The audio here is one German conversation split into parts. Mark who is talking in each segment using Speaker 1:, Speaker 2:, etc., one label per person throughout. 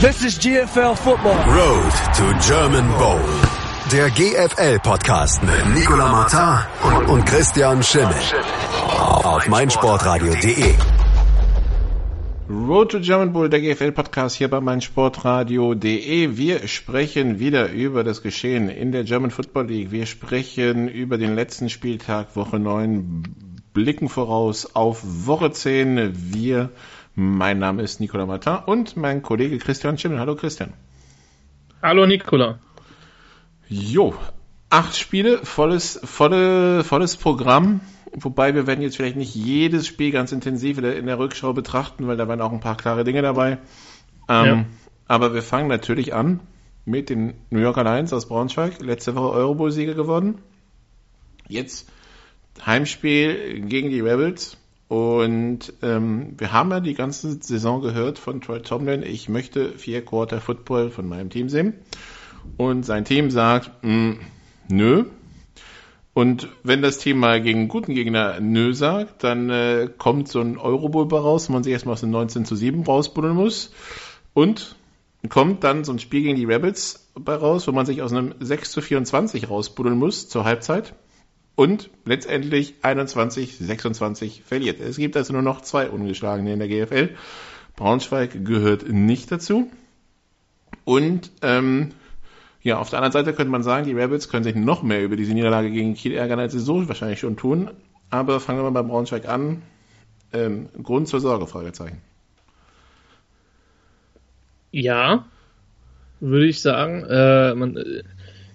Speaker 1: This is GFL Football.
Speaker 2: Road to German Bowl. Der GFL-Podcast mit Nicola Martin und Christian Schimmel. Auf meinsportradio.de.
Speaker 3: Road to German Bowl, der GFL-Podcast hier bei meinsportradio.de. Wir sprechen wieder über das Geschehen in der German Football League. Wir sprechen über den letzten Spieltag, Woche 9, blicken voraus auf Woche 10. Wir mein Name ist Nicola Martin und mein Kollege Christian Schimmel. Hallo Christian.
Speaker 4: Hallo Nicola.
Speaker 3: Jo, acht Spiele, volles, volle, volles Programm. Wobei wir werden jetzt vielleicht nicht jedes Spiel ganz intensiv in der Rückschau betrachten, weil da waren auch ein paar klare Dinge dabei. Ähm, ja. Aber wir fangen natürlich an mit den New Yorker Lions aus Braunschweig. Letzte Woche Eurobowl-Sieger geworden. Jetzt Heimspiel gegen die Rebels. Und ähm, wir haben ja die ganze Saison gehört von Troy Tomlin, ich möchte vier Quarter Football von meinem Team sehen. Und sein Team sagt, mh, hm, nö. Und wenn das Team mal gegen einen guten Gegner nö sagt, dann äh, kommt so ein Eurobowl raus, wo man sich erstmal aus dem 19 zu 7 rausbuddeln muss. Und kommt dann so ein Spiel gegen die Rebels raus, wo man sich aus einem 6 zu 24 rausbuddeln muss zur Halbzeit und letztendlich 21, 26 verliert. Es gibt also nur noch zwei Ungeschlagene in der GFL. Braunschweig gehört nicht dazu. Und ähm, ja, auf der anderen Seite könnte man sagen, die Rebels können sich noch mehr über diese Niederlage gegen Kiel ärgern, als sie so wahrscheinlich schon tun. Aber fangen wir mal bei Braunschweig an. Ähm, Grund zur Sorge, Fragezeichen.
Speaker 4: Ja, würde ich sagen. Äh, man, äh,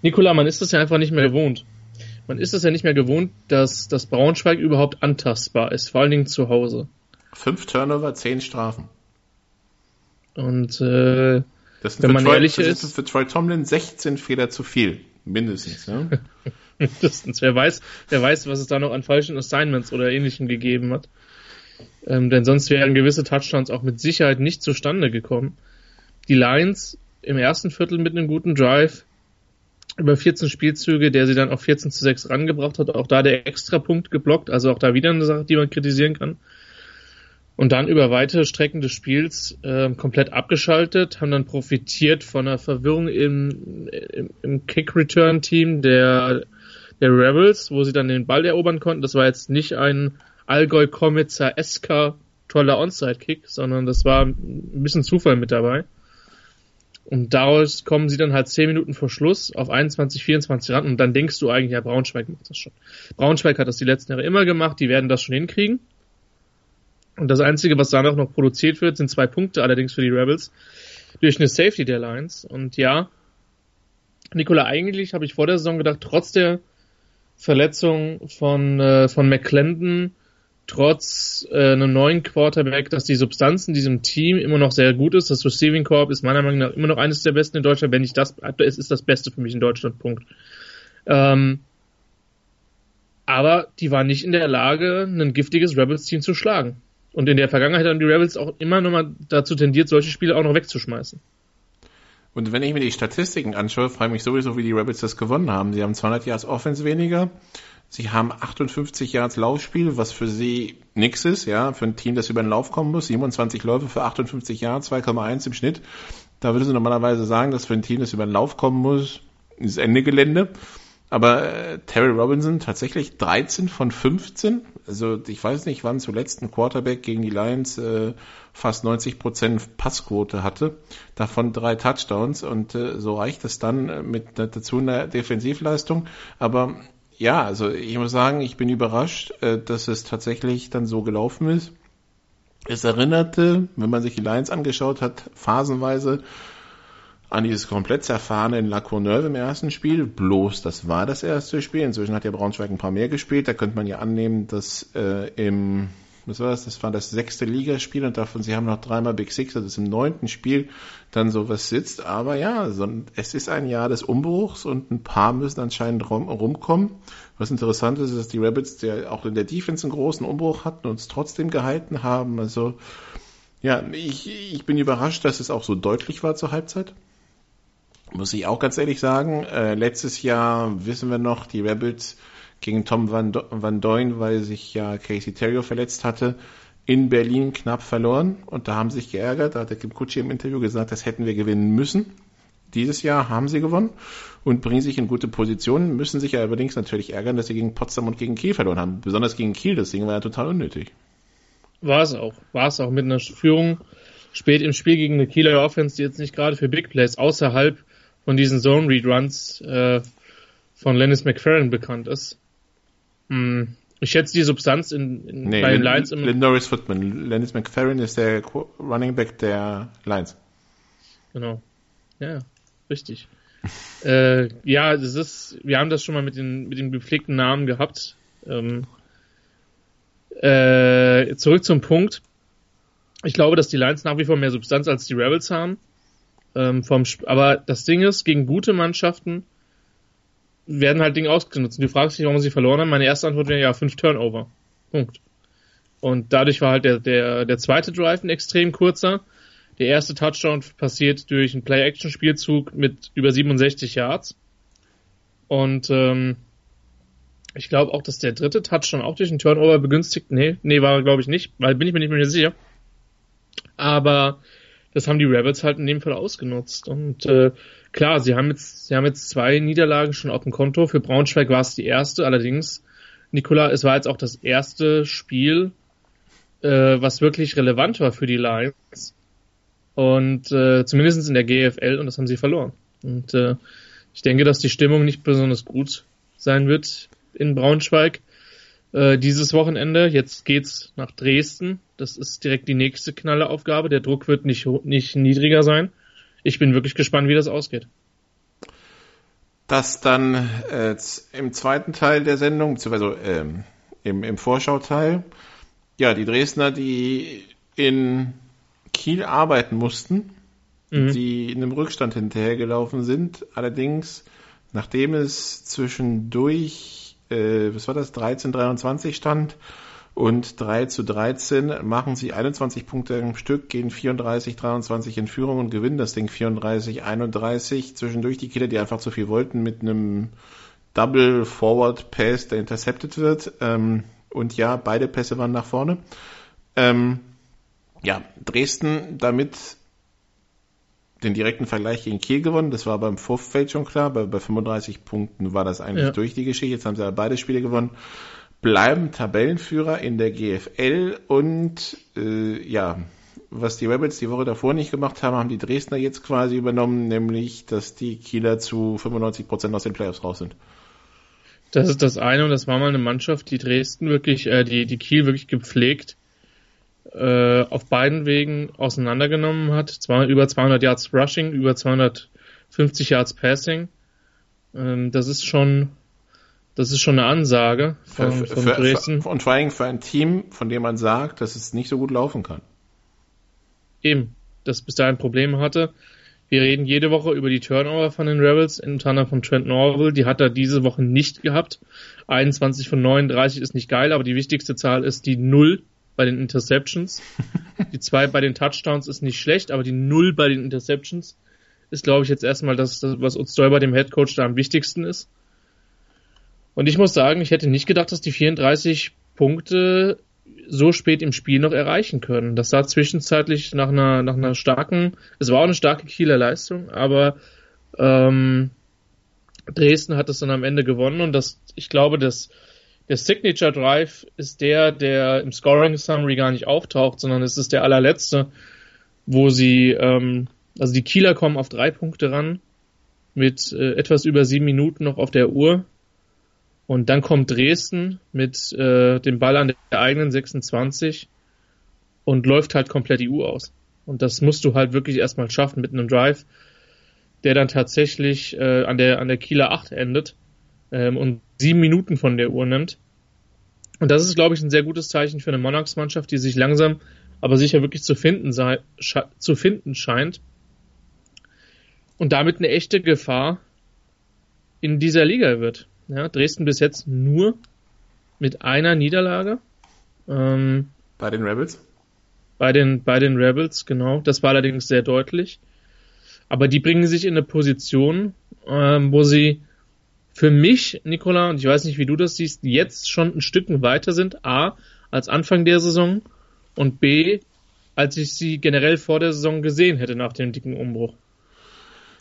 Speaker 4: Nikola, man ist das ja einfach nicht mehr gewohnt man ist es ja nicht mehr gewohnt, dass das Braunschweig überhaupt antastbar ist, vor allen Dingen zu Hause.
Speaker 3: Fünf Turnover, zehn Strafen.
Speaker 4: Und äh,
Speaker 3: das wenn man Troy, ehrlich das ist, ist für Troy Tomlin 16 Fehler zu viel, mindestens. Ja?
Speaker 4: mindestens. Wer weiß, wer weiß, was es da noch an falschen Assignments oder Ähnlichem gegeben hat. Ähm, denn sonst wären gewisse Touchdowns auch mit Sicherheit nicht zustande gekommen. Die Lions im ersten Viertel mit einem guten Drive, über 14 Spielzüge, der sie dann auf 14 zu 6 rangebracht hat. Auch da der Extrapunkt geblockt, also auch da wieder eine Sache, die man kritisieren kann. Und dann über weite Strecken des Spiels äh, komplett abgeschaltet, haben dann profitiert von einer Verwirrung im, im, im Kick-Return-Team der, der Rebels, wo sie dann den Ball erobern konnten. Das war jetzt nicht ein Allgäu Komitzer esker toller Onside-Kick, sondern das war ein bisschen Zufall mit dabei. Und daraus kommen sie dann halt 10 Minuten vor Schluss auf 21, 24 ran und dann denkst du eigentlich, ja, Braunschweig macht das schon. Braunschweig hat das die letzten Jahre immer gemacht, die werden das schon hinkriegen. Und das Einzige, was danach noch produziert wird, sind zwei Punkte, allerdings für die Rebels, durch eine Safety der Lions. Und ja, Nikola, eigentlich habe ich vor der Saison gedacht, trotz der Verletzung von, äh, von McClendon trotz äh, einem neuen Quarterback, dass die Substanz in diesem Team immer noch sehr gut ist. Das Receiving Corp ist meiner Meinung nach immer noch eines der besten in Deutschland. Wenn nicht das, es ist das Beste für mich in Deutschland. Punkt. Ähm, aber die waren nicht in der Lage, ein giftiges Rebels-Team zu schlagen. Und in der Vergangenheit haben die Rebels auch immer noch mal dazu tendiert, solche Spiele auch noch wegzuschmeißen.
Speaker 3: Und wenn ich mir die Statistiken anschaue, frage ich mich sowieso, wie die Rebels das gewonnen haben. Sie haben 200 Yards Offense weniger, Sie haben 58 Yards Laufspiel, was für sie nix ist, ja, für ein Team, das über den Lauf kommen muss. 27 Läufe für 58 Yards, 2,1 im Schnitt. Da würde sie normalerweise sagen, dass für ein Team, das über den Lauf kommen muss, ist Ende Gelände. Aber äh, Terry Robinson tatsächlich 13 von 15. Also ich weiß nicht, wann zuletzt ein Quarterback gegen die Lions äh, fast 90 Prozent Passquote hatte. Davon drei Touchdowns und äh, so reicht es dann äh, mit dazu einer Defensivleistung. Aber ja, also ich muss sagen, ich bin überrascht, äh, dass es tatsächlich dann so gelaufen ist. Es erinnerte, wenn man sich die Lions angeschaut hat, phasenweise an dieses komplett zerfahrene in La Courneuve im ersten Spiel. Bloß, das war das erste Spiel. Inzwischen hat ja Braunschweig ein paar mehr gespielt. Da könnte man ja annehmen, dass äh, im was war das? Das war das sechste Ligaspiel und davon, sie haben noch dreimal Big Six, also im neunten Spiel dann sowas sitzt. Aber ja, so, es ist ein Jahr des Umbruchs und ein paar müssen anscheinend rum, rumkommen. Was interessant ist, ist, dass die Rabbits ja auch in der Defense einen großen Umbruch hatten und es trotzdem gehalten haben. Also, ja, ich, ich bin überrascht, dass es auch so deutlich war zur Halbzeit. Muss ich auch ganz ehrlich sagen. Äh, letztes Jahr wissen wir noch, die Rebels gegen Tom Van, Do Van Doyen, weil sich ja Casey Terrio verletzt hatte. in Berlin knapp verloren und da haben sie sich geärgert. Da hat der Kim Kutschi im Interview gesagt, das hätten wir gewinnen müssen. Dieses Jahr haben sie gewonnen und bringen sich in gute Positionen, müssen sich ja allerdings natürlich ärgern, dass sie gegen Potsdam und gegen Kiel verloren haben. Besonders gegen Kiel, das Ding war ja total unnötig.
Speaker 4: War es auch. War es auch mit einer Führung spät im Spiel gegen eine Kieler Offense, die jetzt nicht gerade für Big Plays außerhalb von diesen Zone Read Runs äh, von Lennis McFerrin bekannt ist. Hm. Ich schätze die Substanz in, in
Speaker 3: nee, bei den Lions immer. Norris Footman. Lennis McFerrin ist der Running Back der Lions.
Speaker 4: Genau. Ja, richtig. äh, ja, das ist, wir haben das schon mal mit den, mit den gepflegten Namen gehabt. Ähm, äh, zurück zum Punkt. Ich glaube, dass die Lions nach wie vor mehr Substanz als die Rebels haben. Ähm, vom, aber das Ding ist, gegen gute Mannschaften werden halt Dinge ausgenutzt. Du fragst dich, warum sie verloren haben. Meine erste Antwort wäre ja fünf Turnover. Punkt. Und dadurch war halt der, der, der zweite Drive ein extrem kurzer. Der erste Touchdown passiert durch einen Play-Action-Spielzug mit über 67 Yards. Und ähm, ich glaube auch, dass der dritte Touchdown auch durch einen Turnover begünstigt. Nee, nee, war glaube ich nicht, weil bin ich mir nicht mehr sicher. Aber das haben die Rebels halt in dem Fall ausgenutzt. Und äh, klar, sie haben jetzt, sie haben jetzt zwei Niederlagen schon auf dem Konto. Für Braunschweig war es die erste, allerdings, Nikola, es war jetzt auch das erste Spiel, äh, was wirklich relevant war für die Lions. Und äh, zumindest in der GFL und das haben sie verloren. Und äh, ich denke, dass die Stimmung nicht besonders gut sein wird in Braunschweig äh, dieses Wochenende. Jetzt geht's nach Dresden. Das ist direkt die nächste knalle Aufgabe. Der Druck wird nicht, nicht niedriger sein. Ich bin wirklich gespannt, wie das ausgeht.
Speaker 3: Das dann äh, im zweiten Teil der Sendung, beziehungsweise ähm, im, im Vorschauteil, ja, die Dresdner, die in Kiel arbeiten mussten, mhm. die in einem Rückstand hinterhergelaufen sind. Allerdings, nachdem es zwischendurch, äh, was war das, 13-23 stand und 3 zu 13 machen sie 21 Punkte im Stück, gehen 34-23 in Führung und gewinnen das Ding 34-31. Zwischendurch die Kieler, die einfach zu viel wollten, mit einem Double Forward Pass, der intercepted wird. Ähm, und ja, beide Pässe waren nach vorne. Ähm, ja, Dresden damit den direkten Vergleich gegen Kiel gewonnen. Das war beim Vorfeld schon klar. Bei, bei 35 Punkten war das eigentlich ja. durch die Geschichte. Jetzt haben sie beide Spiele gewonnen. Bleiben Tabellenführer in der GFL und äh, ja, was die Rebels die Woche davor nicht gemacht haben, haben die Dresdner jetzt quasi übernommen, nämlich, dass die Kieler zu 95 Prozent aus den Playoffs raus sind.
Speaker 4: Das ist das eine und das war mal eine Mannschaft, die Dresden wirklich, äh, die, die Kiel wirklich gepflegt äh, auf beiden Wegen auseinandergenommen hat. Zwar über 200 Yards Rushing, über 250 Yards Passing. Ähm, das ist schon, das ist schon eine Ansage
Speaker 3: von, für, von für, Dresden. Für, und vor allem für ein Team, von dem man sagt, dass es nicht so gut laufen kann.
Speaker 4: Eben, das bis dahin Probleme hatte. Wir reden jede Woche über die Turnover von den Rebels, unter anderem von Trent Norville. Die hat er diese Woche nicht gehabt. 21 von 39 ist nicht geil, aber die wichtigste Zahl ist die 0 bei den Interceptions. Die zwei bei den Touchdowns ist nicht schlecht, aber die null bei den Interceptions ist, glaube ich, jetzt erstmal das, was uns bei dem Head Coach da am wichtigsten ist. Und ich muss sagen, ich hätte nicht gedacht, dass die 34 Punkte so spät im Spiel noch erreichen können. Das sah zwischenzeitlich nach einer, nach einer starken, es war auch eine starke Kieler Leistung, aber ähm, Dresden hat es dann am Ende gewonnen und das, ich glaube, dass der Signature Drive ist der, der im Scoring Summary gar nicht auftaucht, sondern es ist der allerletzte, wo sie, ähm, also die Kieler kommen auf drei Punkte ran mit äh, etwas über sieben Minuten noch auf der Uhr. Und dann kommt Dresden mit äh, dem Ball an der eigenen 26 und läuft halt komplett die Uhr aus. Und das musst du halt wirklich erstmal schaffen mit einem Drive, der dann tatsächlich äh, an der an der Kieler 8 endet ähm, und sieben Minuten von der Uhr nimmt. Und das ist, glaube ich, ein sehr gutes Zeichen für eine Monarchs-Mannschaft, die sich langsam, aber sicher wirklich zu finden, sei, zu finden scheint. Und damit eine echte Gefahr in dieser Liga wird. Ja, Dresden bis jetzt nur mit einer Niederlage.
Speaker 3: Ähm, bei den Rebels?
Speaker 4: Bei den, bei den Rebels, genau. Das war allerdings sehr deutlich. Aber die bringen sich in eine Position, ähm, wo sie für mich, Nicola, und ich weiß nicht, wie du das siehst, jetzt schon ein Stück weiter sind, A, als Anfang der Saison und B, als ich sie generell vor der Saison gesehen hätte nach dem dicken Umbruch.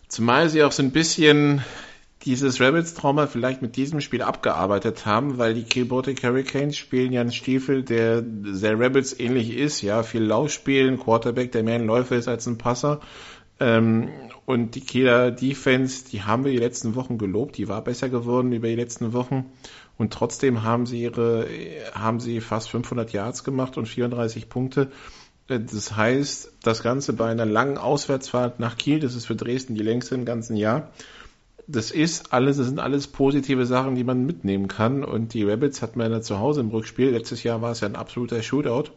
Speaker 3: Zumal sie auch so ein bisschen dieses Rebels-Trauma vielleicht mit diesem Spiel abgearbeitet haben, weil die Kiel Baltic Hurricanes spielen ja einen Stiefel, der sehr Rebels ähnlich ist, ja, viel Laufspielen, Quarterback, der mehr ein Läufer ist als ein Passer. Ähm, und die Kieler Defense, die haben wir die letzten Wochen gelobt, die war besser geworden über die letzten Wochen. Und trotzdem haben sie ihre, haben sie fast 500 Yards gemacht und 34 Punkte. Äh, das heißt, das Ganze bei einer langen Auswärtsfahrt nach Kiel, das ist für Dresden die längste im ganzen Jahr. Das ist alles, das sind alles positive Sachen, die man mitnehmen kann. Und die Rabbits hat man ja zu Hause im Rückspiel. Letztes Jahr war es ja ein absoluter Shootout.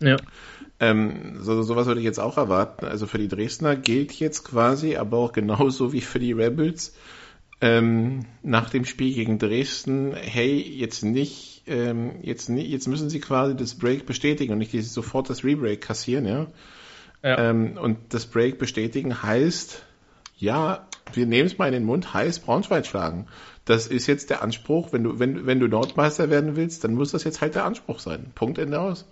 Speaker 3: Ja. Ähm, so, sowas würde ich jetzt auch erwarten. Also für die Dresdner gilt jetzt quasi, aber auch genauso wie für die Rebels, ähm, nach dem Spiel gegen Dresden, hey, jetzt nicht, ähm, jetzt nicht, jetzt müssen sie quasi das Break bestätigen und nicht sofort das Rebreak kassieren, ja. ja. Ähm, und das Break bestätigen heißt, ja, wir nehmen es mal in den Mund, heißt Braunschweig schlagen. Das ist jetzt der Anspruch, wenn du, wenn, wenn du Nordmeister werden willst, dann muss das jetzt halt der Anspruch sein. Punkt Ende aus.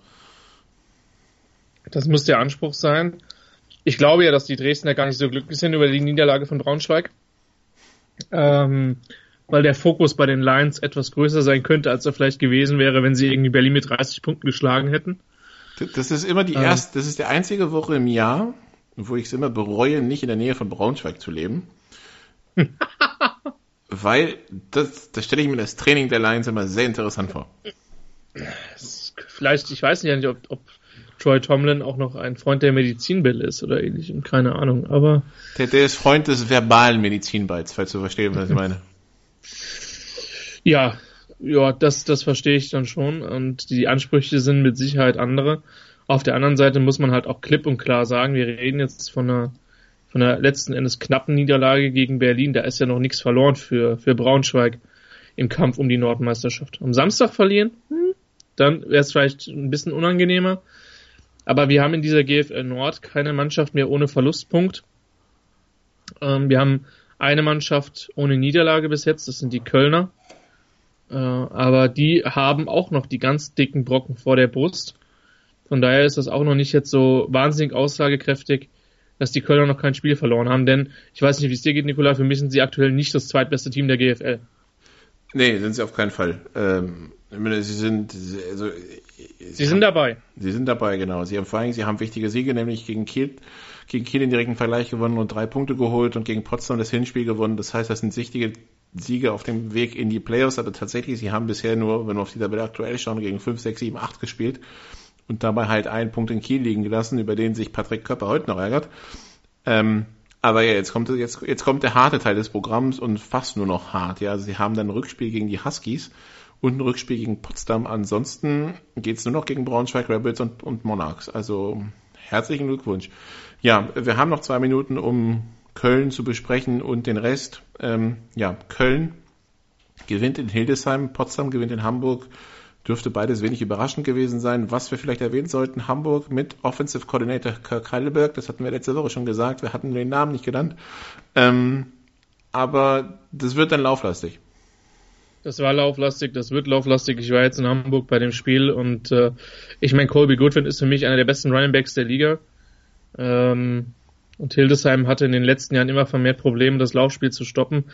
Speaker 4: Das muss der Anspruch sein. Ich glaube ja, dass die Dresdner gar nicht so glücklich sind über die Niederlage von Braunschweig. Ähm, weil der Fokus bei den Lions etwas größer sein könnte, als er vielleicht gewesen wäre, wenn sie irgendwie Berlin mit 30 Punkten geschlagen hätten.
Speaker 3: Das ist immer die ähm. erste, das ist die einzige Woche im Jahr, wo ich es immer bereue, nicht in der Nähe von Braunschweig zu leben. weil das, das stelle ich mir das Training der Lions immer sehr interessant vor.
Speaker 4: Vielleicht, ich weiß nicht, ob, ob Troy Tomlin auch noch ein Freund der Medizinbälle ist oder ähnlichem, keine Ahnung, aber.
Speaker 3: Der, der ist Freund des verbalen Medizinballs, falls du verstehst, was ich meine.
Speaker 4: Ja, ja, das, das verstehe ich dann schon und die Ansprüche sind mit Sicherheit andere. Auf der anderen Seite muss man halt auch klipp und klar sagen, wir reden jetzt von einer, von einer letzten Endes knappen Niederlage gegen Berlin. Da ist ja noch nichts verloren für, für Braunschweig im Kampf um die Nordmeisterschaft. Am Samstag verlieren, hm, dann wäre es vielleicht ein bisschen unangenehmer. Aber wir haben in dieser GFL Nord keine Mannschaft mehr ohne Verlustpunkt. Ähm, wir haben eine Mannschaft ohne Niederlage bis jetzt, das sind die Kölner. Äh, aber die haben auch noch die ganz dicken Brocken vor der Brust. Von daher ist das auch noch nicht jetzt so wahnsinnig aussagekräftig, dass die Kölner noch kein Spiel verloren haben. Denn ich weiß nicht, wie es dir geht, Nikola, für mich sind sie aktuell nicht das zweitbeste Team der GFL.
Speaker 3: Nee, sind sie auf keinen Fall. Ähm, sie sind, also
Speaker 4: Sie sind dabei.
Speaker 3: Sie sind dabei, genau. Sie haben vor allem, sie haben wichtige Siege, nämlich gegen Kiel, gegen Kiel den direkten Vergleich gewonnen und drei Punkte geholt und gegen Potsdam das Hinspiel gewonnen. Das heißt, das sind wichtige Siege auf dem Weg in die Playoffs, aber tatsächlich, sie haben bisher nur, wenn wir auf die Tabelle aktuell schauen, gegen 5, 6, 7, 8 gespielt und dabei halt einen Punkt in Kiel liegen gelassen, über den sich Patrick Köpper heute noch ärgert. Ähm, aber ja, jetzt kommt, jetzt, jetzt kommt der harte Teil des Programms und fast nur noch hart. Ja, sie haben dann ein Rückspiel gegen die Huskies und ein Rückspiel gegen Potsdam. Ansonsten geht's nur noch gegen Braunschweig Rebels und, und Monarchs. Also herzlichen Glückwunsch. Ja, wir haben noch zwei Minuten, um Köln zu besprechen und den Rest. Ähm, ja, Köln gewinnt in Hildesheim, Potsdam gewinnt in Hamburg. Dürfte beides wenig überraschend gewesen sein. Was wir vielleicht erwähnen sollten, Hamburg mit Offensive Coordinator Kirk Heidelberg, das hatten wir letzte Woche schon gesagt, wir hatten den Namen nicht genannt. Ähm, aber das wird dann lauflastig.
Speaker 4: Das war lauflastig, das wird lauflastig. Ich war jetzt in Hamburg bei dem Spiel und äh, ich meine, Colby Goodwin ist für mich einer der besten Running Backs der Liga. Ähm, und Hildesheim hatte in den letzten Jahren immer vermehrt Probleme, das Laufspiel zu stoppen.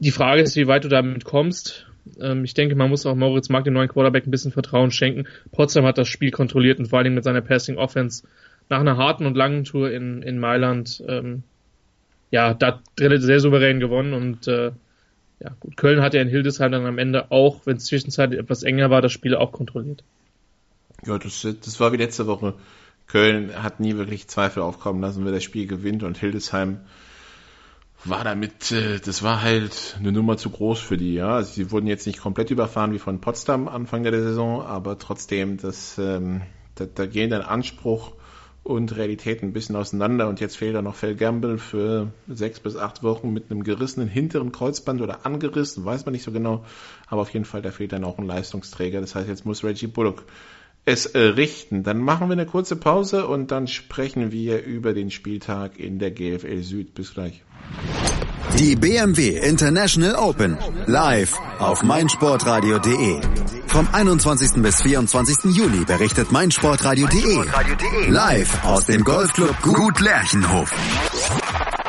Speaker 4: Die Frage ist, wie weit du damit kommst. Ähm, ich denke, man muss auch Moritz Mark, dem neuen Quarterback, ein bisschen Vertrauen schenken. Potsdam hat das Spiel kontrolliert und vor allem mit seiner Passing Offense nach einer harten und langen Tour in, in Mailand, ähm, ja, da sehr souverän gewonnen und äh, ja, gut, Köln hat ja in Hildesheim dann am Ende auch, wenn es zwischenzeitlich etwas enger war, das Spiel auch kontrolliert.
Speaker 3: Ja, das, das war wie letzte Woche. Köln hat nie wirklich Zweifel aufkommen lassen, wer das Spiel gewinnt und Hildesheim war damit, äh, das war halt eine Nummer zu groß für die, ja. Also sie wurden jetzt nicht komplett überfahren wie von Potsdam Anfang der Saison, aber trotzdem, das, ähm, da, da gehen dann Anspruch und Realität ein bisschen auseinander. Und jetzt fehlt da noch Phil Gamble für sechs bis acht Wochen mit einem gerissenen hinteren Kreuzband oder angerissen, weiß man nicht so genau. Aber auf jeden Fall, da fehlt dann auch ein Leistungsträger. Das heißt, jetzt muss Reggie Bullock es äh, richten. Dann machen wir eine kurze Pause und dann sprechen wir über den Spieltag in der GFL Süd. Bis gleich.
Speaker 2: Die BMW International Open. Live auf meinsportradio.de. Vom 21. bis 24. Juli berichtet meinsportradio.de. Live aus dem Golfclub Gut Lerchenhof.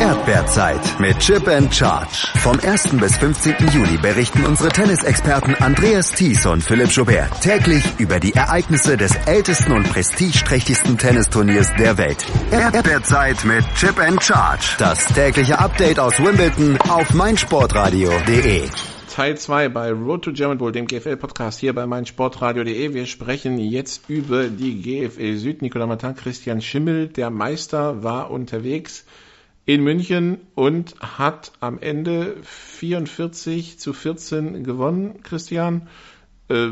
Speaker 2: Erdbeerzeit mit Chip and Charge. Vom 1. bis 15. Juli berichten unsere Tennisexperten Andreas Thies und Philipp Joubert täglich über die Ereignisse des ältesten und prestigeträchtigsten Tennisturniers der Welt. Erdbeerzeit mit Chip and Charge. Das tägliche Update aus Wimbledon auf meinsportradio.de.
Speaker 3: Teil 2 bei Road to German Bowl, dem GFL-Podcast hier bei meinsportradio.de. Wir sprechen jetzt über die GFL Süd. Nicolas Martin, Christian Schimmel, der Meister, war unterwegs in München und hat am Ende 44 zu 14 gewonnen, Christian. Äh,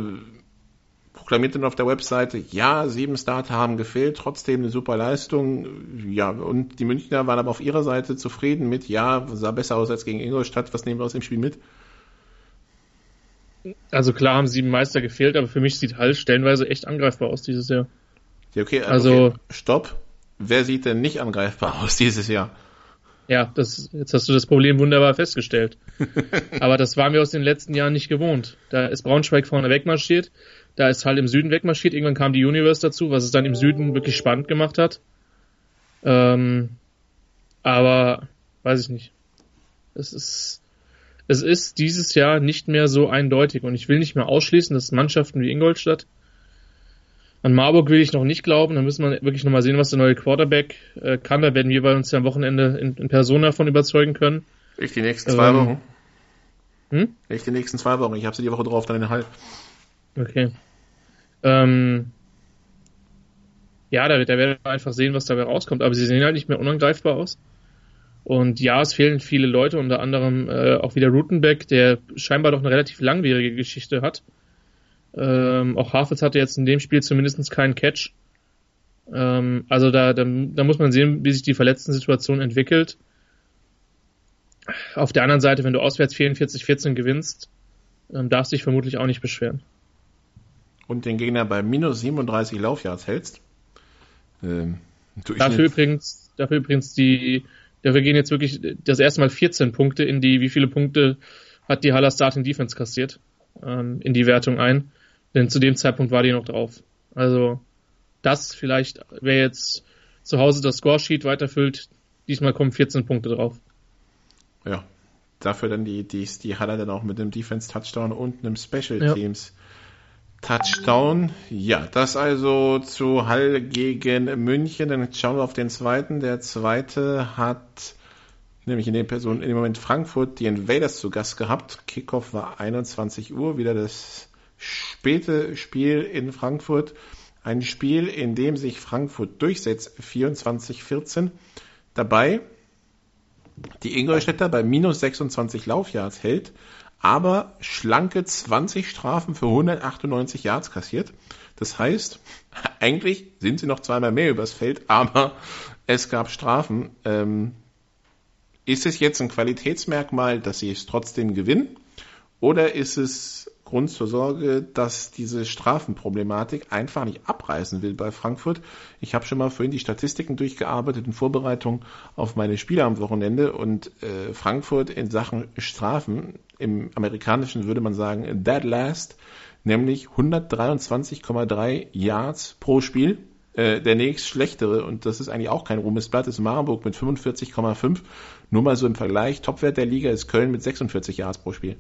Speaker 3: proklamiert dann auf der Webseite, ja, sieben Starter haben gefehlt, trotzdem eine super Leistung. Ja, und die Münchner waren aber auf ihrer Seite zufrieden mit, ja, sah besser aus als gegen Ingolstadt. Was nehmen wir aus dem Spiel mit?
Speaker 4: Also klar haben sieben Meister gefehlt, aber für mich sieht Hall stellenweise echt angreifbar aus dieses Jahr.
Speaker 3: Ja, okay, also okay, stopp. Wer sieht denn nicht angreifbar aus dieses Jahr?
Speaker 4: Ja, das, jetzt hast du das Problem wunderbar festgestellt. Aber das waren wir aus den letzten Jahren nicht gewohnt. Da ist Braunschweig vorne wegmarschiert, da ist Hall im Süden wegmarschiert, irgendwann kam die Universe dazu, was es dann im Süden wirklich spannend gemacht hat. Ähm, aber weiß ich nicht. Es ist, es ist dieses Jahr nicht mehr so eindeutig und ich will nicht mehr ausschließen, dass Mannschaften wie Ingolstadt an Marburg will ich noch nicht glauben. Da müssen wir wirklich nochmal sehen, was der neue Quarterback äh, kann. Da werden wir bei uns ja am Wochenende in, in Person davon überzeugen können.
Speaker 3: Ich die nächsten zwei ähm, Wochen. Hm? Ich die nächsten zwei Wochen. Ich habe sie die Woche drauf dann in Hall.
Speaker 4: Okay. Ähm, ja, da, da werden wir einfach sehen, was dabei rauskommt. Aber sie sehen halt nicht mehr unangreifbar aus. Und ja, es fehlen viele Leute, unter anderem äh, auch wieder Rutenbeck, der scheinbar doch eine relativ langwierige Geschichte hat. Ähm, auch Hafitz hatte jetzt in dem Spiel zumindest keinen Catch. Ähm, also da, da, da muss man sehen, wie sich die verletzten Situation entwickelt. Auf der anderen Seite, wenn du auswärts 44-14 gewinnst, ähm, darfst du dich vermutlich auch nicht beschweren.
Speaker 3: Und den Gegner bei minus 37 Laufjahrs hältst.
Speaker 4: Ähm, dafür übrigens, dafür übrigens die, dafür gehen jetzt wirklich das erste Mal 14 Punkte in die, wie viele Punkte hat die Haller Starting Defense kassiert, ähm, in die Wertung ein. Denn zu dem Zeitpunkt war die noch drauf. Also das vielleicht, wer jetzt zu Hause das Scoresheet weiterfüllt, diesmal kommen 14 Punkte drauf.
Speaker 3: Ja, dafür dann die, die, die hat er dann auch mit einem Defense Touchdown und einem Special Teams ja. Touchdown. Ja, das also zu Hall gegen München. Dann schauen wir auf den zweiten. Der zweite hat nämlich in dem Person in dem Moment Frankfurt die Invaders zu Gast gehabt. Kickoff war 21 Uhr, wieder das späte Spiel in Frankfurt. Ein Spiel, in dem sich Frankfurt durchsetzt, 24-14. Dabei die Ingolstädter bei minus 26 Laufjahrs hält, aber schlanke 20 Strafen für 198 Yards kassiert. Das heißt, eigentlich sind sie noch zweimal mehr übers Feld, aber es gab Strafen. Ähm, ist es jetzt ein Qualitätsmerkmal, dass sie es trotzdem gewinnen? Oder ist es Grund zur Sorge, dass diese Strafenproblematik einfach nicht abreißen will bei Frankfurt. Ich habe schon mal vorhin die Statistiken durchgearbeitet in Vorbereitung auf meine Spiele am Wochenende und äh, Frankfurt in Sachen Strafen, im amerikanischen würde man sagen dead last, nämlich 123,3 Yards pro Spiel. Äh, der nächst schlechtere, und das ist eigentlich auch kein Ruhmesblatt, ist Marburg mit 45,5. Nur mal so im Vergleich, Topwert der Liga ist Köln mit 46 Yards pro Spiel.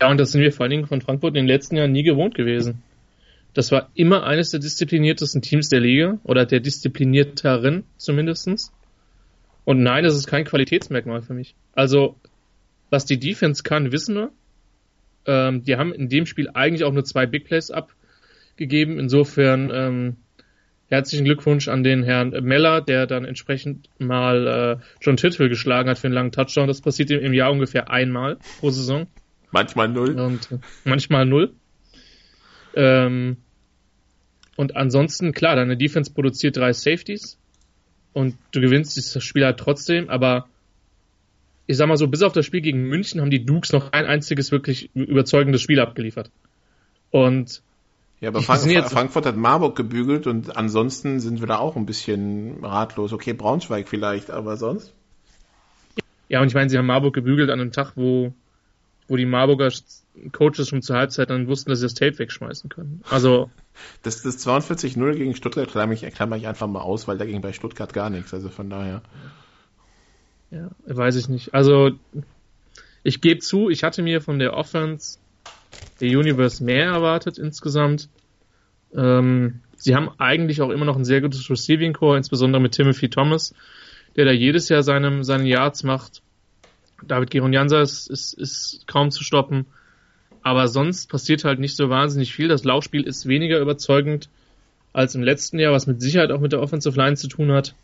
Speaker 4: Ja, und das sind wir vor allen Dingen von Frankfurt in den letzten Jahren nie gewohnt gewesen. Das war immer eines der diszipliniertesten Teams der Liga oder der disziplinierteren zumindestens. Und nein, das ist kein Qualitätsmerkmal für mich. Also, was die Defense kann, wissen wir. Ähm, die haben in dem Spiel eigentlich auch nur zwei Big Plays abgegeben. Insofern ähm, herzlichen Glückwunsch an den Herrn Meller, der dann entsprechend mal äh, John Tittle geschlagen hat für einen langen Touchdown. Das passiert im Jahr ungefähr einmal pro Saison.
Speaker 3: Manchmal null.
Speaker 4: Und manchmal null. Ähm, und ansonsten, klar, deine Defense produziert drei Safeties und du gewinnst dieses Spiel halt trotzdem, aber ich sag mal so, bis auf das Spiel gegen München haben die Dukes noch ein einziges wirklich überzeugendes Spiel abgeliefert. Und
Speaker 3: ja, aber Frank Frankfurt hat Marburg gebügelt und ansonsten sind wir da auch ein bisschen ratlos. Okay, Braunschweig vielleicht, aber sonst?
Speaker 4: Ja, und ich meine, sie haben Marburg gebügelt an einem Tag, wo, wo die Marburger Coaches schon zur Halbzeit dann wussten, dass sie das Tape wegschmeißen können. Also.
Speaker 3: Das, das 42-0 gegen Stuttgart klammer ich, klammer ich einfach mal aus, weil da ging bei Stuttgart gar nichts. Also von daher.
Speaker 4: Ja, weiß ich nicht. Also, ich gebe zu, ich hatte mir von der Offense der Universe mehr erwartet insgesamt. Ähm, sie haben eigentlich auch immer noch ein sehr gutes Receiving Core, insbesondere mit Timothy Thomas, der da jedes Jahr seinem, seine Yards macht. David Gironjansa ist, ist, ist kaum zu stoppen. Aber sonst passiert halt nicht so wahnsinnig viel. Das Laufspiel ist weniger überzeugend als im letzten Jahr, was mit Sicherheit auch mit der Offensive Line zu tun hat.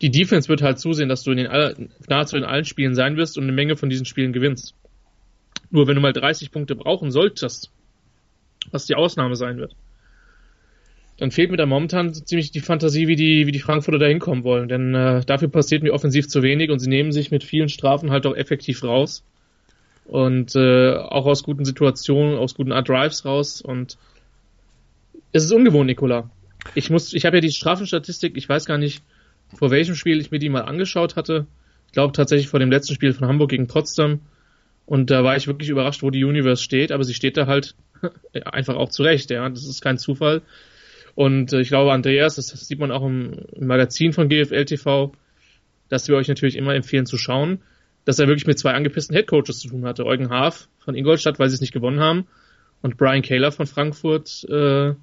Speaker 4: Die Defense wird halt zusehen, dass du in den aller, nahezu in allen Spielen sein wirst und eine Menge von diesen Spielen gewinnst. Nur wenn du mal 30 Punkte brauchen solltest, was die Ausnahme sein wird, dann fehlt mir da momentan ziemlich die Fantasie, wie die, wie die Frankfurter da hinkommen wollen. Denn äh, dafür passiert mir offensiv zu wenig und sie nehmen sich mit vielen Strafen halt auch effektiv raus. Und äh, auch aus guten Situationen, aus guten Art Drives raus. Und es ist ungewohnt, Nikola. Ich muss, ich habe ja die Strafenstatistik, ich weiß gar nicht, vor welchem Spiel ich mir die mal angeschaut hatte. Ich glaube tatsächlich vor dem letzten Spiel von Hamburg gegen Potsdam. Und da war ich wirklich überrascht, wo die Universe steht, aber sie steht da halt einfach auch zurecht, ja. Das ist kein Zufall. Und äh, ich glaube, Andreas, das, sieht man auch im, Magazin von GFL TV, dass wir euch natürlich immer empfehlen zu schauen, dass er wirklich mit zwei angepissten Headcoaches zu tun hatte. Eugen Haaf von Ingolstadt, weil sie es nicht gewonnen haben, und Brian Kaler von Frankfurt, äh,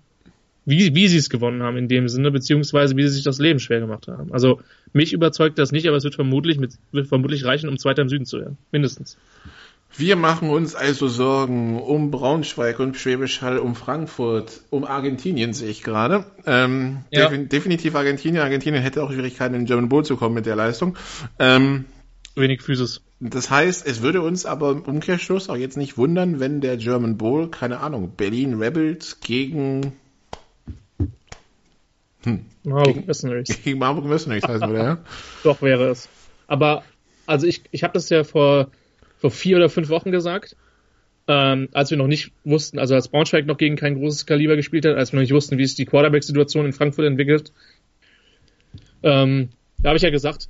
Speaker 4: wie, wie sie es gewonnen haben in dem Sinne, beziehungsweise wie sie sich das Leben schwer gemacht haben. Also mich überzeugt das nicht, aber es wird vermutlich, mit, wird vermutlich reichen, um Zweiter im Süden zu werden. Mindestens.
Speaker 3: Wir machen uns also Sorgen um Braunschweig und Schwäbisch Hall, um Frankfurt, um Argentinien sehe ich gerade. Ähm, ja. defin definitiv Argentinien. Argentinien hätte auch Schwierigkeiten, in den German Bowl zu kommen mit der Leistung. Ähm,
Speaker 4: Wenig Physis.
Speaker 3: Das heißt, es würde uns aber im Umkehrschluss auch jetzt nicht wundern, wenn der German Bowl, keine Ahnung, Berlin Rebels gegen
Speaker 4: hm, Marburg Mercenaries.
Speaker 3: Gegen Marburg Mercenaries heißt oder ja?
Speaker 4: Doch wäre es. Aber also ich, ich habe das ja vor vor vier oder fünf Wochen gesagt, ähm, als wir noch nicht wussten, also als Braunschweig noch gegen kein großes Kaliber gespielt hat, als wir noch nicht wussten, wie sich die Quarterback-Situation in Frankfurt entwickelt. Ähm, da habe ich ja gesagt,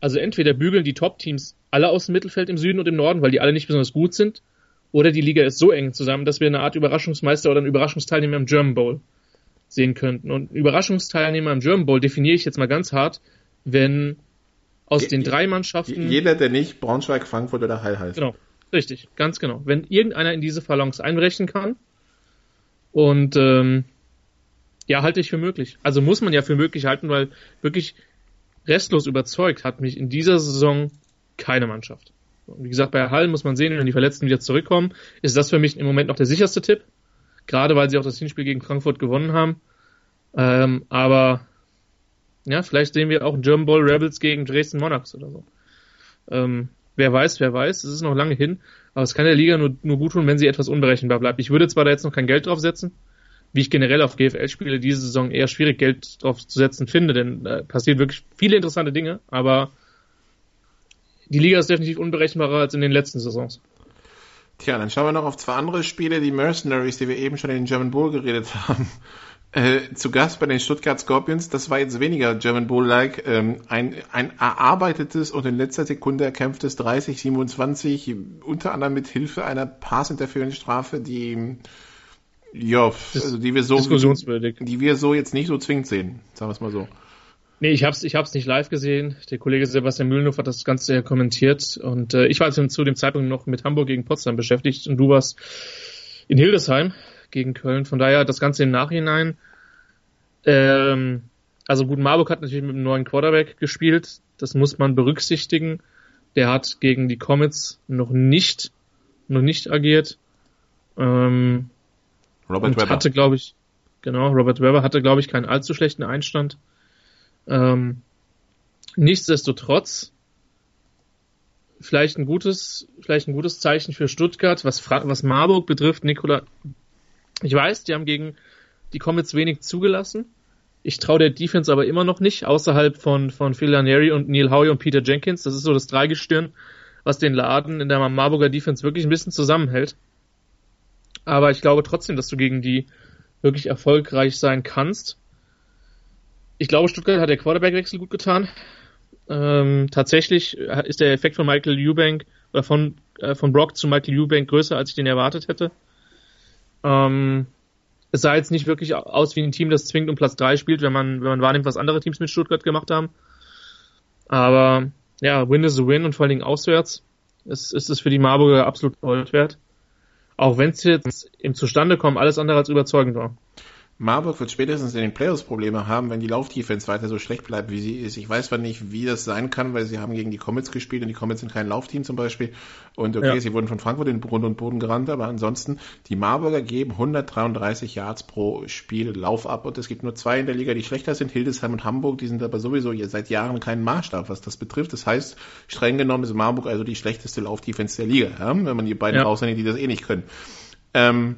Speaker 4: also entweder bügeln die Top-Teams alle aus dem Mittelfeld im Süden und im Norden, weil die alle nicht besonders gut sind, oder die Liga ist so eng zusammen, dass wir eine Art Überraschungsmeister oder einen Überraschungsteilnehmer im German Bowl sehen könnten. Und Überraschungsteilnehmer im German Bowl definiere ich jetzt mal ganz hart, wenn aus den drei Mannschaften.
Speaker 3: Jeder, der nicht Braunschweig, Frankfurt oder Heil heißt.
Speaker 4: Genau, richtig, ganz genau. Wenn irgendeiner in diese Phalanx einbrechen kann und ähm, ja, halte ich für möglich. Also muss man ja für möglich halten, weil wirklich restlos überzeugt hat mich in dieser Saison keine Mannschaft. wie gesagt, bei Hall muss man sehen, wenn die Verletzten wieder zurückkommen, ist das für mich im Moment noch der sicherste Tipp. Gerade weil sie auch das Hinspiel gegen Frankfurt gewonnen haben. Ähm, aber ja, vielleicht sehen wir auch German Ball Rebels gegen Dresden Monarchs oder so. Ähm, wer weiß, wer weiß, es ist noch lange hin, aber es kann der Liga nur, nur gut tun, wenn sie etwas unberechenbar bleibt. Ich würde zwar da jetzt noch kein Geld drauf setzen, wie ich generell auf GFL-Spiele diese Saison eher schwierig Geld drauf zu setzen finde, denn da passieren wirklich viele interessante Dinge, aber die Liga ist definitiv unberechenbarer als in den letzten Saisons.
Speaker 3: Tja, dann schauen wir noch auf zwei andere Spiele, die Mercenaries, die wir eben schon in den German Bowl geredet haben. Äh, zu Gast bei den Stuttgart Scorpions, das war jetzt weniger German Bowl-like, ähm, ein, ein erarbeitetes und in letzter Sekunde erkämpftes 30-27, unter anderem mit Hilfe einer Pass-Interference-Strafe, die, ja, also die wir so, die wir so jetzt nicht so zwingend sehen, sagen wir es mal so.
Speaker 4: Nee, ich hab's, ich hab's nicht live gesehen. Der Kollege Sebastian Mühlenhoff hat das Ganze ja kommentiert und äh, ich war zu dem Zeitpunkt noch mit Hamburg gegen Potsdam beschäftigt und du warst in Hildesheim gegen Köln. Von daher das Ganze im Nachhinein. Ähm, also gut, Marburg hat natürlich mit einem neuen Quarterback gespielt. Das muss man berücksichtigen. Der hat gegen die Comets noch nicht, noch nicht agiert. Ähm, Robert Webber. hatte, glaube ich, genau, Robert Webber hatte, glaube ich, keinen allzu schlechten Einstand. Ähm, nichtsdestotrotz, vielleicht ein gutes, vielleicht ein gutes Zeichen für Stuttgart, was, was Marburg betrifft, Nikola, Ich weiß, die haben gegen die Comets wenig zugelassen. Ich traue der Defense aber immer noch nicht, außerhalb von, von Phil Lanieri und Neil Howie und Peter Jenkins. Das ist so das Dreigestirn, was den Laden in der Marburger Defense wirklich ein bisschen zusammenhält. Aber ich glaube trotzdem, dass du gegen die wirklich erfolgreich sein kannst. Ich glaube, Stuttgart hat der Quarterback-Wechsel gut getan. Ähm, tatsächlich ist der Effekt von Michael Eubank oder von, äh, von Brock zu Michael Eubank größer, als ich den erwartet hätte. Ähm, es sah jetzt nicht wirklich aus wie ein Team, das zwingend um Platz 3 spielt, wenn man, wenn man wahrnimmt, was andere Teams mit Stuttgart gemacht haben. Aber ja, Win is a Win und vor allen Dingen auswärts ist, ist es für die Marburger absolut Gold wert. Auch wenn es jetzt im Zustandekommen alles andere als überzeugend war.
Speaker 3: Marburg wird spätestens in den Playoffs Probleme haben, wenn die Laufdefense weiter so schlecht bleibt, wie sie ist. Ich weiß zwar nicht, wie das sein kann, weil sie haben gegen die Comets gespielt und die Comets sind kein Laufteam zum Beispiel. Und okay, ja. sie wurden von Frankfurt in Grund und Boden gerannt, aber ansonsten, die Marburger geben 133 Yards pro Spiel Lauf ab und es gibt nur zwei in der Liga, die schlechter sind, Hildesheim und Hamburg. Die sind aber sowieso seit Jahren kein Maßstab, was das betrifft. Das heißt, streng genommen ist Marburg also die schlechteste Laufdefense der Liga, ja? wenn man die beiden ja. rausnimmt, die das eh nicht können. Ähm,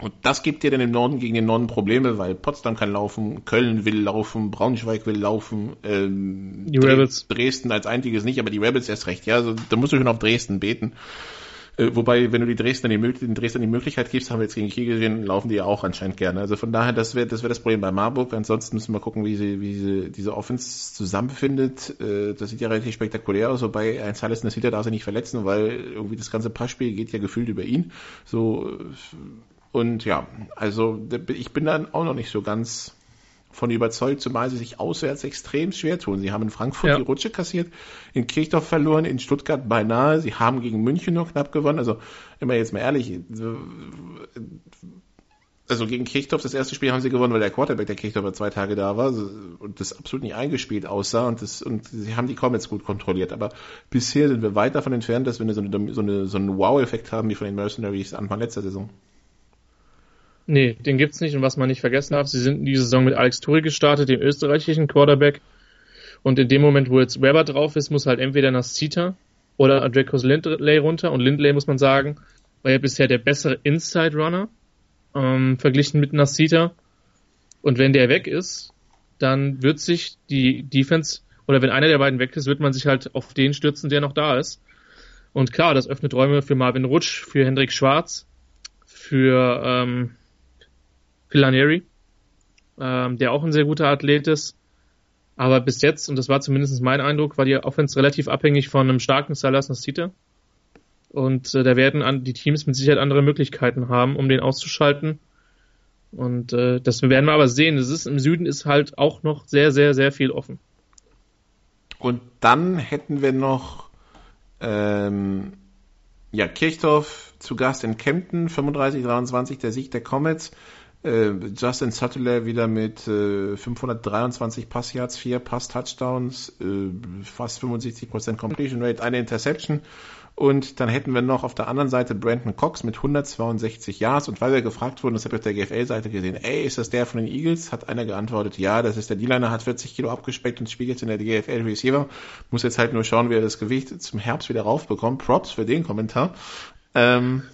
Speaker 3: und das gibt dir dann im Norden gegen den Norden Probleme, weil Potsdam kann laufen, Köln will laufen, Braunschweig will laufen, ähm,
Speaker 4: die Rebels.
Speaker 3: Dresden als einziges nicht, aber die Rebels erst recht. Ja, also da musst du schon auf Dresden beten. Äh, wobei, wenn du die Dresden die, den Dresden die Möglichkeit gibst, haben wir jetzt gegen Kiel gesehen, laufen die ja auch anscheinend gerne. Also von daher, das wäre das, wär das Problem bei Marburg. Ansonsten müssen wir gucken, wie sie, wie sie diese Offense zusammenfindet. Äh, das sieht ja relativ spektakulär aus, wobei ein Silas Nasita darf sich nicht verletzen, weil irgendwie das ganze Passspiel geht ja gefühlt über ihn. So und ja, also ich bin dann auch noch nicht so ganz von überzeugt, zumal sie sich auswärts extrem schwer tun. Sie haben in Frankfurt ja. die Rutsche kassiert, in Kirchdorf verloren, in Stuttgart beinahe, sie haben gegen München nur knapp gewonnen. Also immer jetzt mal ehrlich, also gegen Kirchdorf, das erste Spiel haben sie gewonnen, weil der Quarterback der Kirchdorfer zwei Tage da war und das absolut nicht eingespielt aussah und das, und sie haben die Comets gut kontrolliert. Aber bisher sind wir weit davon entfernt, dass wir so, eine, so, eine, so einen Wow-Effekt haben wie von den Mercenaries Anfang letzter Saison.
Speaker 4: Nee, den gibt's nicht. Und was man nicht vergessen darf, sie sind in diese Saison mit Alex Turi gestartet, dem österreichischen Quarterback. Und in dem Moment, wo jetzt Weber drauf ist, muss halt entweder Nascita oder Adrekos Lindley runter. Und Lindley, muss man sagen, war ja bisher der bessere Inside Runner, ähm, verglichen mit Nascita. Und wenn der weg ist, dann wird sich die Defense, oder wenn einer der beiden weg ist, wird man sich halt auf den stürzen, der noch da ist. Und klar, das öffnet Räume für Marvin Rutsch, für Hendrik Schwarz, für ähm, Pilanieri, ähm, der auch ein sehr guter Athlet ist. Aber bis jetzt, und das war zumindest mein Eindruck, war die Offense relativ abhängig von einem starken Salas Nasita. Und äh, da werden an, die Teams mit Sicherheit andere Möglichkeiten haben, um den auszuschalten. Und äh, das werden wir aber sehen. Es ist, Im Süden ist halt auch noch sehr, sehr, sehr viel offen.
Speaker 3: Und dann hätten wir noch ähm, ja, Kirchdorf zu Gast in Kempten, 35-23, der Sieg der Comets. Äh, Justin Suttler wieder mit äh, 523 Passyards, 4 Pass-Touchdowns, äh, fast 75% Completion Rate, eine Interception. Und dann hätten wir noch auf der anderen Seite Brandon Cox mit 162 Yards. Und weil wir gefragt wurden, das habe ich auf der GFL-Seite gesehen, ey, ist das der von den Eagles? Hat einer geantwortet, ja, das ist der D-Liner, hat 40 Kilo abgespeckt und spielt jetzt in der GFL Receiver. Muss jetzt halt nur schauen, wie er das Gewicht zum Herbst wieder raufbekommt. Props für den Kommentar. Ähm,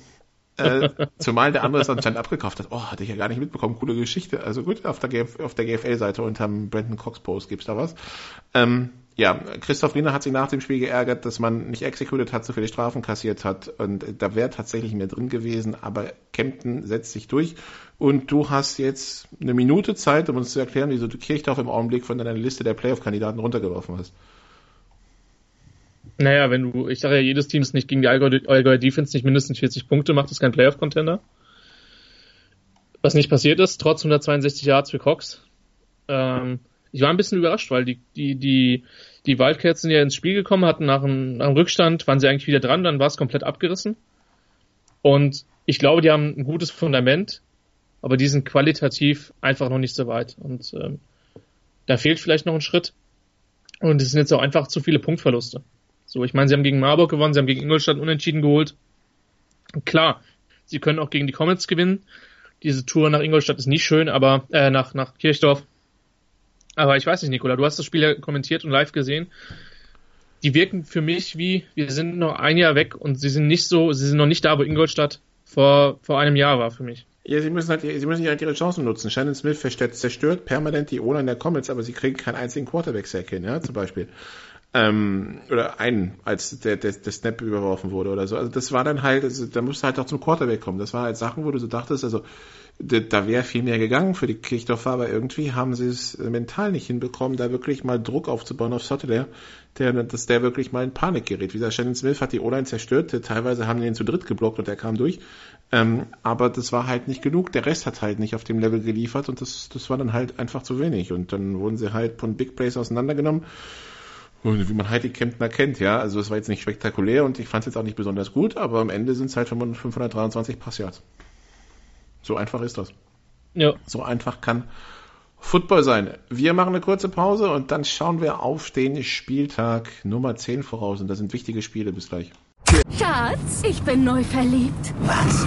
Speaker 3: äh, zumal der andere es anscheinend abgekauft hat. Oh, hatte ich ja gar nicht mitbekommen. Coole Geschichte. Also gut, auf der, GF, auf der GFL-Seite unterm Brandon Cox Post gibt's da was. Ähm, ja, Christoph Riener hat sich nach dem Spiel geärgert, dass man nicht executed hat, so viele Strafen kassiert hat und da wäre tatsächlich mehr drin gewesen, aber Kempten setzt sich durch und du hast jetzt eine Minute Zeit, um uns zu erklären, wieso du Kirchdorf im Augenblick von deiner Liste der Playoff-Kandidaten runtergeworfen hast.
Speaker 4: Naja, wenn du, ich sage ja, jedes Team ist nicht gegen die Allgäuer Defense nicht mindestens 40 Punkte macht, ist kein Playoff-Contender. Was nicht passiert ist, trotz 162 Yards für Cox. Ähm, ich war ein bisschen überrascht, weil die, die, die, die Wildcats sind ja ins Spiel gekommen, hatten nach einem, nach einem Rückstand, waren sie eigentlich wieder dran, dann war es komplett abgerissen. Und ich glaube, die haben ein gutes Fundament, aber die sind qualitativ einfach noch nicht so weit. Und ähm, da fehlt vielleicht noch ein Schritt. Und es sind jetzt auch einfach zu viele Punktverluste. So, ich meine, sie haben gegen Marburg gewonnen, sie haben gegen Ingolstadt unentschieden geholt. Klar, sie können auch gegen die Comets gewinnen. Diese Tour nach Ingolstadt ist nicht schön, aber äh, nach, nach Kirchdorf. Aber ich weiß nicht, Nikola, du hast das Spiel ja kommentiert und live gesehen. Die wirken für mich wie, wir sind noch ein Jahr weg und sie sind nicht so, sie sind noch nicht da, wo Ingolstadt vor, vor einem Jahr war für mich.
Speaker 3: Ja, sie müssen halt, sie müssen halt ihre Chancen nutzen. Shannon Smith zerstört permanent die O-Line der Comets, aber sie kriegen keinen einzigen Quarterback-Sack hin, ja, zum Beispiel. Ähm, oder einen, als der, der, der Snap überworfen wurde oder so. Also das war dann halt, also, da musste halt auch zum Quarterback kommen. Das war halt Sachen, wo du so dachtest, also da wäre viel mehr gegangen für die Kirchdorfer, aber irgendwie haben sie es mental nicht hinbekommen, da wirklich mal Druck aufzubauen auf Sottler, der, dass der wirklich mal in Panik gerät. Wie gesagt, Shannon Smith hat die O-Line zerstört, teilweise haben die ihn zu dritt geblockt und der kam durch. Ähm, aber das war halt nicht genug. Der Rest hat halt nicht auf dem Level geliefert und das, das war dann halt einfach zu wenig. Und dann wurden sie halt von Big Plays auseinandergenommen. Und wie man die Kemptner kennt, ja. Also es war jetzt nicht spektakulär und ich fand es jetzt auch nicht besonders gut, aber am Ende sind es halt 523 Passyards. So einfach ist das. Ja. So einfach kann Football sein. Wir machen eine kurze Pause und dann schauen wir auf den Spieltag Nummer 10 voraus. Und das sind wichtige Spiele. Bis gleich.
Speaker 1: Schatz, ich bin neu verliebt.
Speaker 5: Was?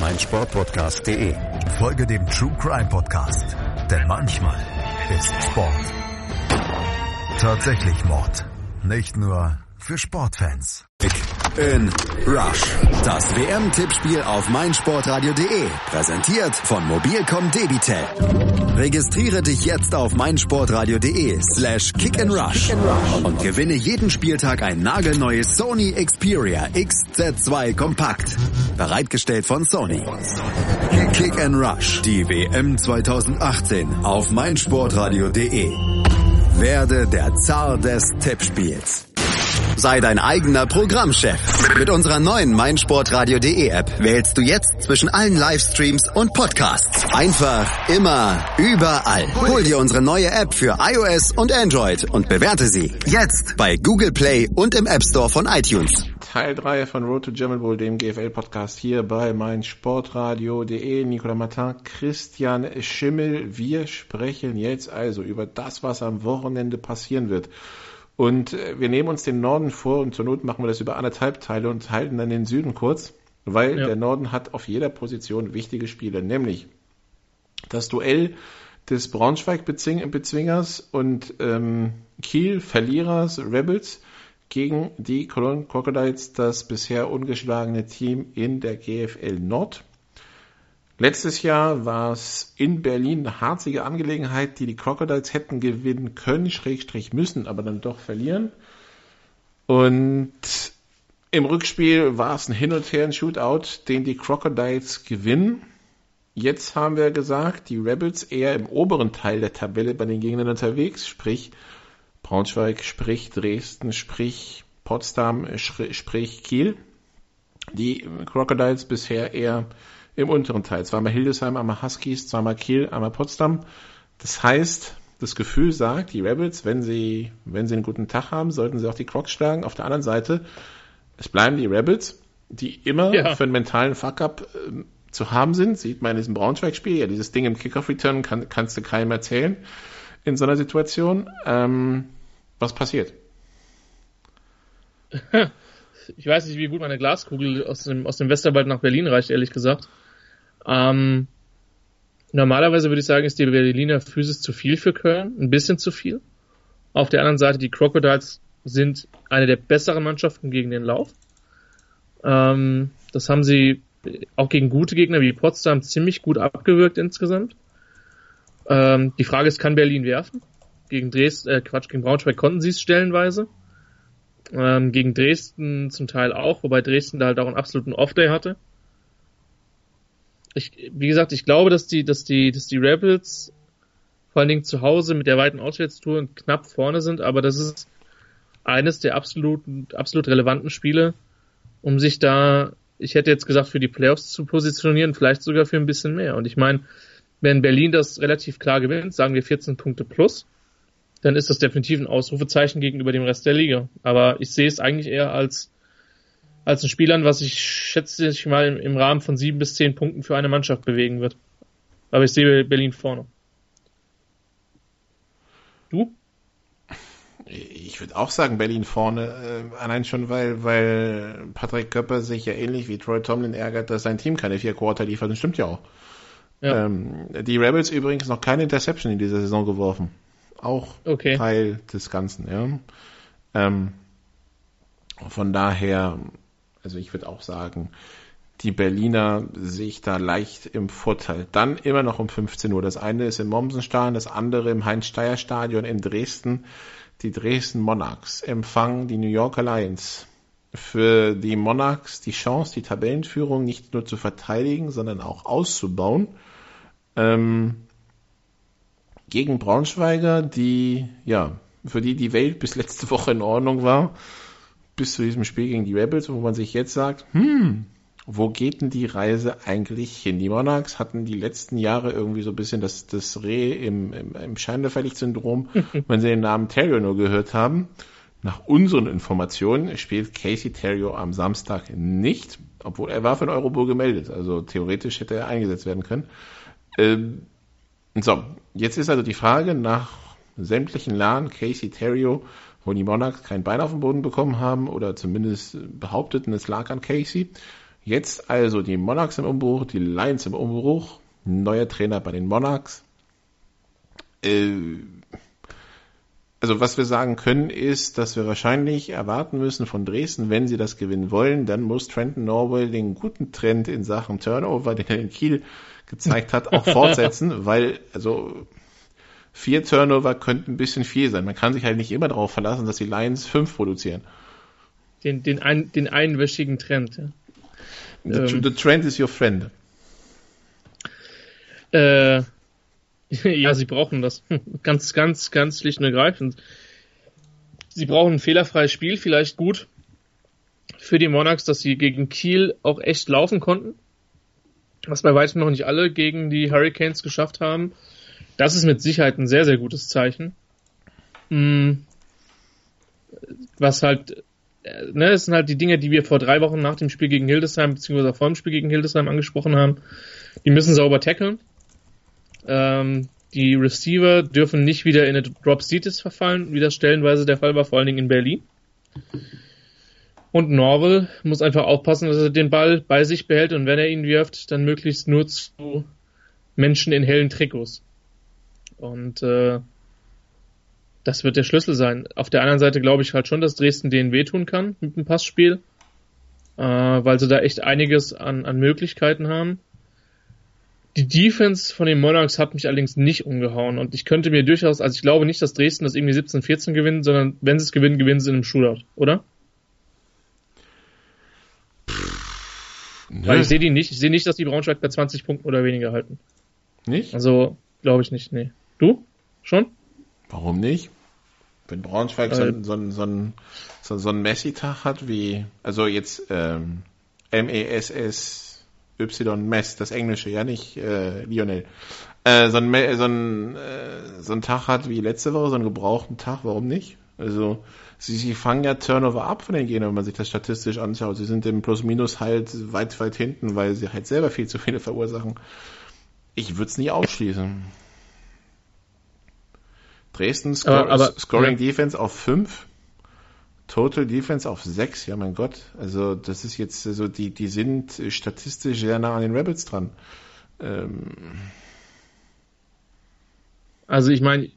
Speaker 2: meinsportpodcast.de. Folge dem True Crime Podcast, denn manchmal ist Sport tatsächlich Mord. Nicht nur für Sportfans. In Rush. Das WM-Tippspiel auf meinsportradio.de. Präsentiert von Mobilcom Debitel. Registriere dich jetzt auf meinsportradio.de slash kick and rush und gewinne jeden Spieltag ein nagelneues Sony Xperia XZ2 Kompakt. Bereitgestellt von Sony. Kick and Rush. Die WM 2018 auf meinsportradio.de. Werde der Zar des Tippspiels. Sei dein eigener Programmchef. Mit unserer neuen meinsportradio.de App wählst du jetzt zwischen allen Livestreams und Podcasts. Einfach, immer, überall. Hol dir unsere neue App für iOS und Android und bewerte sie jetzt bei Google Play und im App Store von iTunes.
Speaker 3: Teil 3 von Road to German Bowl, dem GFL-Podcast hier bei meinsportradio.de. Nicolas Martin, Christian Schimmel. Wir sprechen jetzt also über das, was am Wochenende passieren wird. Und äh, wir nehmen uns den Norden vor und zur Not machen wir das über anderthalb Teile und halten dann den Süden kurz, weil ja. der Norden hat auf jeder Position wichtige Spiele, nämlich das Duell des Braunschweig-Bezwingers und ähm, Kiel-Verlierers Rebels gegen die Cologne Crocodiles, das bisher ungeschlagene Team in der GFL Nord. Letztes Jahr war es in Berlin eine harzige Angelegenheit, die die Crocodiles hätten gewinnen können, Schrägstrich müssen, aber dann doch verlieren. Und im Rückspiel war es ein Hin und Her, ein Shootout, den die Crocodiles gewinnen. Jetzt haben wir gesagt, die Rebels eher im oberen Teil der Tabelle bei den Gegnern unterwegs, sprich Braunschweig, sprich Dresden, sprich Potsdam, sprich Kiel. Die Crocodiles bisher eher im unteren Teil. Zweimal Hildesheim, einmal Huskies, zweimal Kiel, einmal Potsdam. Das heißt, das Gefühl sagt, die Rebels, wenn sie, wenn sie einen guten Tag haben, sollten sie auch die Crocs schlagen. Auf der anderen Seite, es bleiben die Rebels, die immer ja. für einen mentalen Fuck-up äh, zu haben sind. Sieht man in diesem Braunschweig-Spiel. Ja, dieses Ding im Kickoff-Return kann, kannst du keinem erzählen in so einer Situation. Ähm, was passiert?
Speaker 4: Ich weiß nicht, wie gut meine Glaskugel aus dem, aus dem Westerwald nach Berlin reicht, ehrlich gesagt. Ähm, normalerweise würde ich sagen, ist die Berliner Physis zu viel für Köln, ein bisschen zu viel. Auf der anderen Seite, die Crocodiles sind eine der besseren Mannschaften gegen den Lauf. Ähm, das haben sie auch gegen gute Gegner wie Potsdam ziemlich gut abgewirkt insgesamt. Ähm, die Frage ist, kann Berlin werfen? Gegen Dresden, äh, Quatsch, gegen Braunschweig konnten sie es stellenweise. Ähm, gegen Dresden zum Teil auch, wobei Dresden da halt auch einen absoluten Off-Day hatte ich, wie gesagt, ich glaube, dass die, dass die, dass die Rebels vor allen Dingen zu Hause mit der weiten Auswärtstour knapp vorne sind, aber das ist eines der absolut, absolut relevanten Spiele, um sich da, ich hätte jetzt gesagt, für die Playoffs zu positionieren, vielleicht sogar für ein bisschen mehr. Und ich meine, wenn Berlin das relativ klar gewinnt, sagen wir 14 Punkte plus, dann ist das definitiv ein Ausrufezeichen gegenüber dem Rest der Liga. Aber ich sehe es eigentlich eher als als ein Spiel an, was ich schätze ich mal im, im Rahmen von sieben bis zehn Punkten für eine Mannschaft bewegen wird. Aber ich sehe Berlin vorne. Du?
Speaker 3: Ich würde auch sagen, Berlin vorne, äh, allein schon, weil, weil Patrick Köpper sich ja ähnlich wie Troy Tomlin ärgert, dass sein Team keine vier Quarter liefert. Das stimmt ja auch. Ja. Ähm, die Rebels übrigens noch keine Interception in dieser Saison geworfen. Auch okay. Teil des Ganzen, ja. Ähm, von daher, also ich würde auch sagen, die Berliner sehe ich da leicht im Vorteil. Dann immer noch um 15 Uhr. Das eine ist im Mommsenstadion, das andere im Heinz-Steier-Stadion in Dresden. Die Dresden Monarchs empfangen die New Yorker Lions. Für die Monarchs die Chance, die Tabellenführung nicht nur zu verteidigen, sondern auch auszubauen. Ähm, gegen Braunschweiger, die, ja, für die die Welt bis letzte Woche in Ordnung war, bis zu diesem Spiel gegen die Rebels, wo man sich jetzt sagt, hm, wo geht denn die Reise eigentlich hin? Die Monarchs hatten die letzten Jahre irgendwie so ein bisschen das, das Reh im, im, im Scheinwerferlicht-Syndrom, wenn sie den Namen Terrio nur gehört haben. Nach unseren Informationen spielt Casey Terrio am Samstag nicht, obwohl er war für den Eurobowl gemeldet, also theoretisch hätte er eingesetzt werden können. Ähm, so, jetzt ist also die Frage nach sämtlichen Laden Casey Terrio, wo die Monarchs kein Bein auf den Boden bekommen haben oder zumindest behaupteten, es lag an Casey. Jetzt also die Monarchs im Umbruch, die Lions im Umbruch, neuer Trainer bei den Monarchs. Äh, also was wir sagen können, ist, dass wir wahrscheinlich erwarten müssen von Dresden, wenn sie das gewinnen wollen, dann muss Trenton Norwell den guten Trend in Sachen Turnover, den er in Kiel gezeigt hat, auch fortsetzen, weil also vier Turnover könnten ein bisschen viel sein. Man kann sich halt nicht immer darauf verlassen, dass die Lions fünf produzieren.
Speaker 4: Den, den, ein, den einwöchigen Trend, ja.
Speaker 3: The, ähm, the trend is your friend.
Speaker 4: Äh, ja, sie brauchen das. ganz, ganz, ganz schlicht und ergreifend. Sie brauchen ein fehlerfreies Spiel, vielleicht gut für die Monarchs, dass sie gegen Kiel auch echt laufen konnten. Was bei weitem noch nicht alle gegen die Hurricanes geschafft haben. Das ist mit Sicherheit ein sehr, sehr gutes Zeichen. Hm. Was halt ne, das sind halt die Dinge, die wir vor drei Wochen nach dem Spiel gegen Hildesheim, beziehungsweise vor dem Spiel gegen Hildesheim angesprochen haben. Die müssen sauber tackeln. Ähm, die Receiver dürfen nicht wieder in eine Drop Seatis verfallen, wie das stellenweise der Fall war, vor allen Dingen in Berlin. Und Norval muss einfach aufpassen, dass er den Ball bei sich behält und wenn er ihn wirft, dann möglichst nur zu Menschen in hellen Trikots. Und äh, das wird der Schlüssel sein. Auf der anderen Seite glaube ich halt schon, dass Dresden denen wehtun kann mit dem Passspiel, äh, weil sie da echt einiges an, an Möglichkeiten haben. Die Defense von den Monarchs hat mich allerdings nicht umgehauen und ich könnte mir durchaus, also ich glaube nicht, dass Dresden das irgendwie 17-14 gewinnt, sondern wenn sie es gewinnen, gewinnen sie in einem Shootout, oder? Weil ich sehe die nicht, ich sehe nicht, dass die Braunschweig bei 20 Punkten oder weniger halten.
Speaker 3: Nicht?
Speaker 4: Also, glaube ich nicht, nee. Du? Schon?
Speaker 3: Warum nicht? Wenn Braunschweig so, so, so, so, so ein Messi-Tag hat wie, also jetzt ähm, M-E-S-S-Y Mess, das Englische, ja nicht äh, Lionel. Äh, so, ein, so, ein, äh, so ein Tag hat wie letzte Woche, so einen gebrauchten Tag, warum nicht? Also sie, sie fangen ja Turnover ab von den Gegnern, wenn man sich das statistisch anschaut. Sie sind im Plus-Minus halt weit, weit hinten, weil sie halt selber viel zu viele verursachen. Ich würde es nie ausschließen. Dresden Sco aber, aber, Scoring ja. Defense auf 5. Total Defense auf 6, ja mein Gott. Also das ist jetzt, also die, die sind statistisch sehr nah an den Rebels dran. Ähm.
Speaker 4: Also ich meine,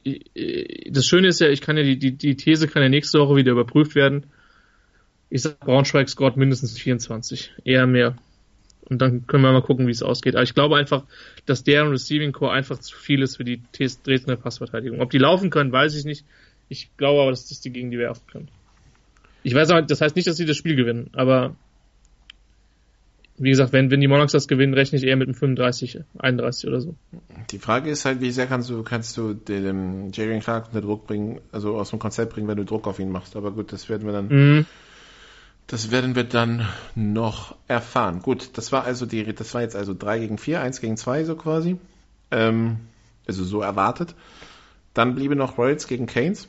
Speaker 4: das Schöne ist ja, ich kann ja die, die, die These kann ja nächste Woche wieder überprüft werden. Ich sag, Braunschweig scored mindestens 24, eher mehr. Und dann können wir mal gucken, wie es ausgeht. Aber ich glaube einfach, dass deren Receiving Core einfach zu viel ist für die Dresdner Passverteidigung. Ob die laufen können, weiß ich nicht. Ich glaube aber, dass das die gegen die werfen können. Ich weiß aber, das heißt nicht, dass sie das Spiel gewinnen, aber wie gesagt, wenn, wenn die Monarchs das gewinnen, rechne ich eher mit einem 35, 31 oder so.
Speaker 3: Die Frage ist halt, wie sehr kannst du, kannst du dem Jerry Clark unter Druck bringen, also aus dem Konzept bringen, wenn du Druck auf ihn machst. Aber gut, das werden wir dann mhm. Das werden wir dann noch erfahren. Gut, das war also die, das war jetzt also 3 gegen 4, 1 gegen 2 so quasi. Ähm, also so erwartet. Dann bliebe noch Royals gegen Canes.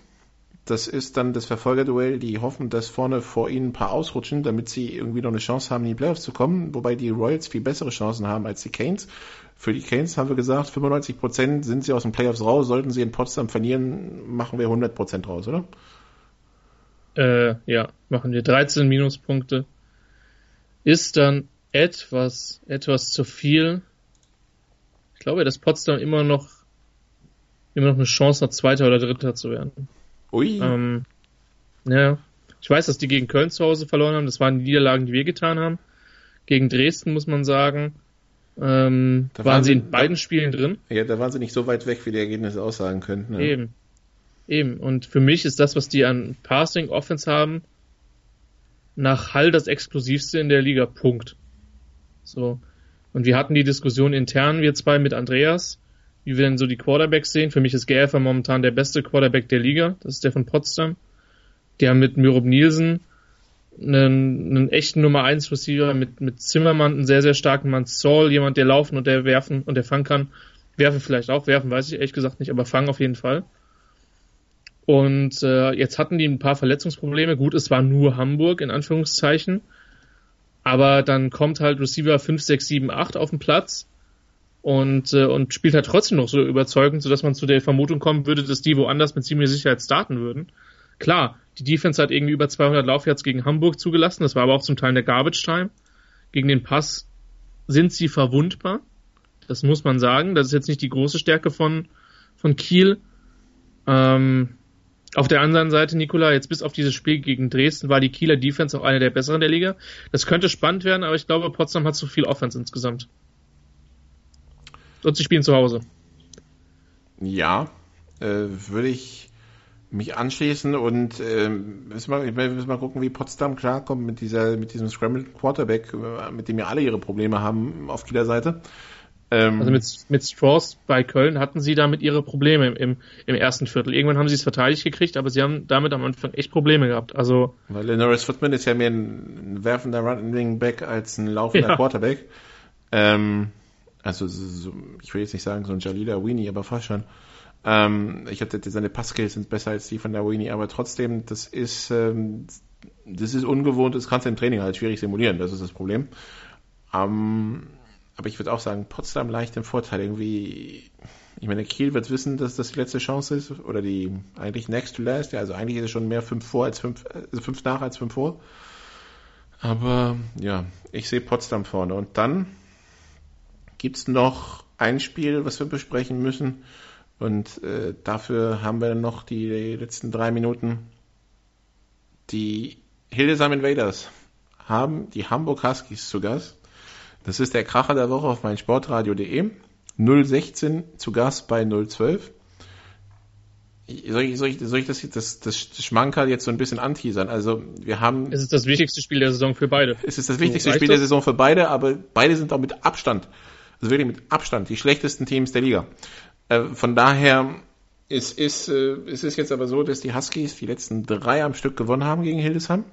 Speaker 3: Das ist dann das Verfolgerduell. Die hoffen, dass vorne vor ihnen ein paar ausrutschen, damit sie irgendwie noch eine Chance haben, in die Playoffs zu kommen. Wobei die Royals viel bessere Chancen haben als die Canes. Für die Canes haben wir gesagt, 95 Prozent sind sie aus den Playoffs raus. Sollten sie in Potsdam verlieren, machen wir 100 Prozent raus, oder?
Speaker 4: Äh, ja, machen wir 13 Minuspunkte. Ist dann etwas, etwas zu viel. Ich glaube, dass Potsdam immer noch, immer noch eine Chance hat, Zweiter oder Dritter zu werden.
Speaker 3: Ui.
Speaker 4: Ähm, ja. Ich weiß, dass die gegen Köln zu Hause verloren haben. Das waren die Niederlagen, die wir getan haben. Gegen Dresden muss man sagen. Ähm,
Speaker 3: Da
Speaker 4: waren,
Speaker 3: waren
Speaker 4: sie in beiden Spielen drin.
Speaker 3: ja, da waren sie nicht so weit weg, wie die Ergebnisse aussagen könnten. Ja.
Speaker 4: Eben. Eben. Und für mich ist das, was die an Passing Offense haben, nach Hall das explosivste in der Liga. Punkt. So. Und wir hatten die Diskussion intern, wir zwei mit Andreas, wie wir denn so die Quarterbacks sehen. Für mich ist Gäfer momentan der beste Quarterback der Liga. Das ist der von Potsdam. Die haben mit Myrob Nielsen einen, einen echten Nummer 1 Receiver, mit, mit Zimmermann einen sehr, sehr starken Mann. Saul, jemand, der laufen und der werfen und der fangen kann. Werfen vielleicht auch, werfen weiß ich ehrlich gesagt nicht, aber fangen auf jeden Fall. Und äh, jetzt hatten die ein paar Verletzungsprobleme. Gut, es war nur Hamburg in Anführungszeichen. Aber dann kommt halt Receiver 5, 6, 7, 8 auf den Platz und, äh, und spielt halt trotzdem noch so überzeugend, sodass man zu der Vermutung kommen würde, dass die woanders mit ziemlicher Sicherheit starten würden. Klar, die Defense hat irgendwie über 200 Laufyards gegen Hamburg zugelassen. Das war aber auch zum Teil in der Garbage Time. Gegen den Pass sind sie verwundbar. Das muss man sagen. Das ist jetzt nicht die große Stärke von, von Kiel. Ähm, auf der anderen Seite, Nikola, jetzt bis auf dieses Spiel gegen Dresden war die Kieler Defense auch eine der besseren der Liga. Das könnte spannend werden, aber ich glaube, Potsdam hat zu viel Offense insgesamt. Und sie spielen zu Hause.
Speaker 3: Ja, äh, würde ich mich anschließen und ähm, müssen, wir, wir müssen mal gucken, wie Potsdam klarkommt mit dieser, mit diesem Scrambled Quarterback, äh, mit dem ja alle ihre Probleme haben auf Kieler Seite. Ähm,
Speaker 4: Also mit, mit Strauss bei Köln hatten sie damit ihre Probleme im, im, im ersten Viertel. Irgendwann haben sie es verteidigt gekriegt, aber sie haben damit am Anfang echt Probleme gehabt. Also
Speaker 3: weil Norris Footman ist ja mehr ein werfender Running Back als ein laufender
Speaker 4: Ja.
Speaker 3: Quarterback. Ähm, also so, ich will jetzt nicht sagen so ein Jalila Weenie, aber fast schon. Ähm, ich habe seine Passkills sind besser als die von der Weenie, aber trotzdem, das ist ähm, das ist ungewohnt, das kannst du im Training halt schwierig simulieren, das ist das Problem. Ähm, aber ich würde auch sagen, Potsdam leicht im Vorteil. Irgendwie, ich meine, Kiel wird wissen, dass das die letzte Chance ist, oder die eigentlich next to last, ja, also eigentlich ist es schon mehr fünf vor als fünf, also fünf nach als fünf vor. Aber ja, ich sehe Potsdam vorne. Und dann gibt's noch ein Spiel, was wir besprechen müssen. Und äh, dafür haben wir noch die letzten drei Minuten. Die Hildesheim Invaders haben die Hamburg Huskies zu Gast. Das ist der Kracher der Woche auf meinsportradio.de. 016 zu Gast bei 012. Soll ich, soll ich, soll ich das, das, das, Schmankerl jetzt so ein bisschen anteasern? Also, wir haben
Speaker 4: es ist das wichtigste Spiel der Saison für beide.
Speaker 3: es ist das wichtigste Spiel der
Speaker 4: das?
Speaker 3: Saison für beide, aber beide sind auch mit Abstand, also wirklich mit Abstand, die schlechtesten Teams der Liga. Äh, von daher, es ist, äh, es ist jetzt aber so, dass die Huskies die letzten drei am Stück gewonnen haben gegen Hildesheim.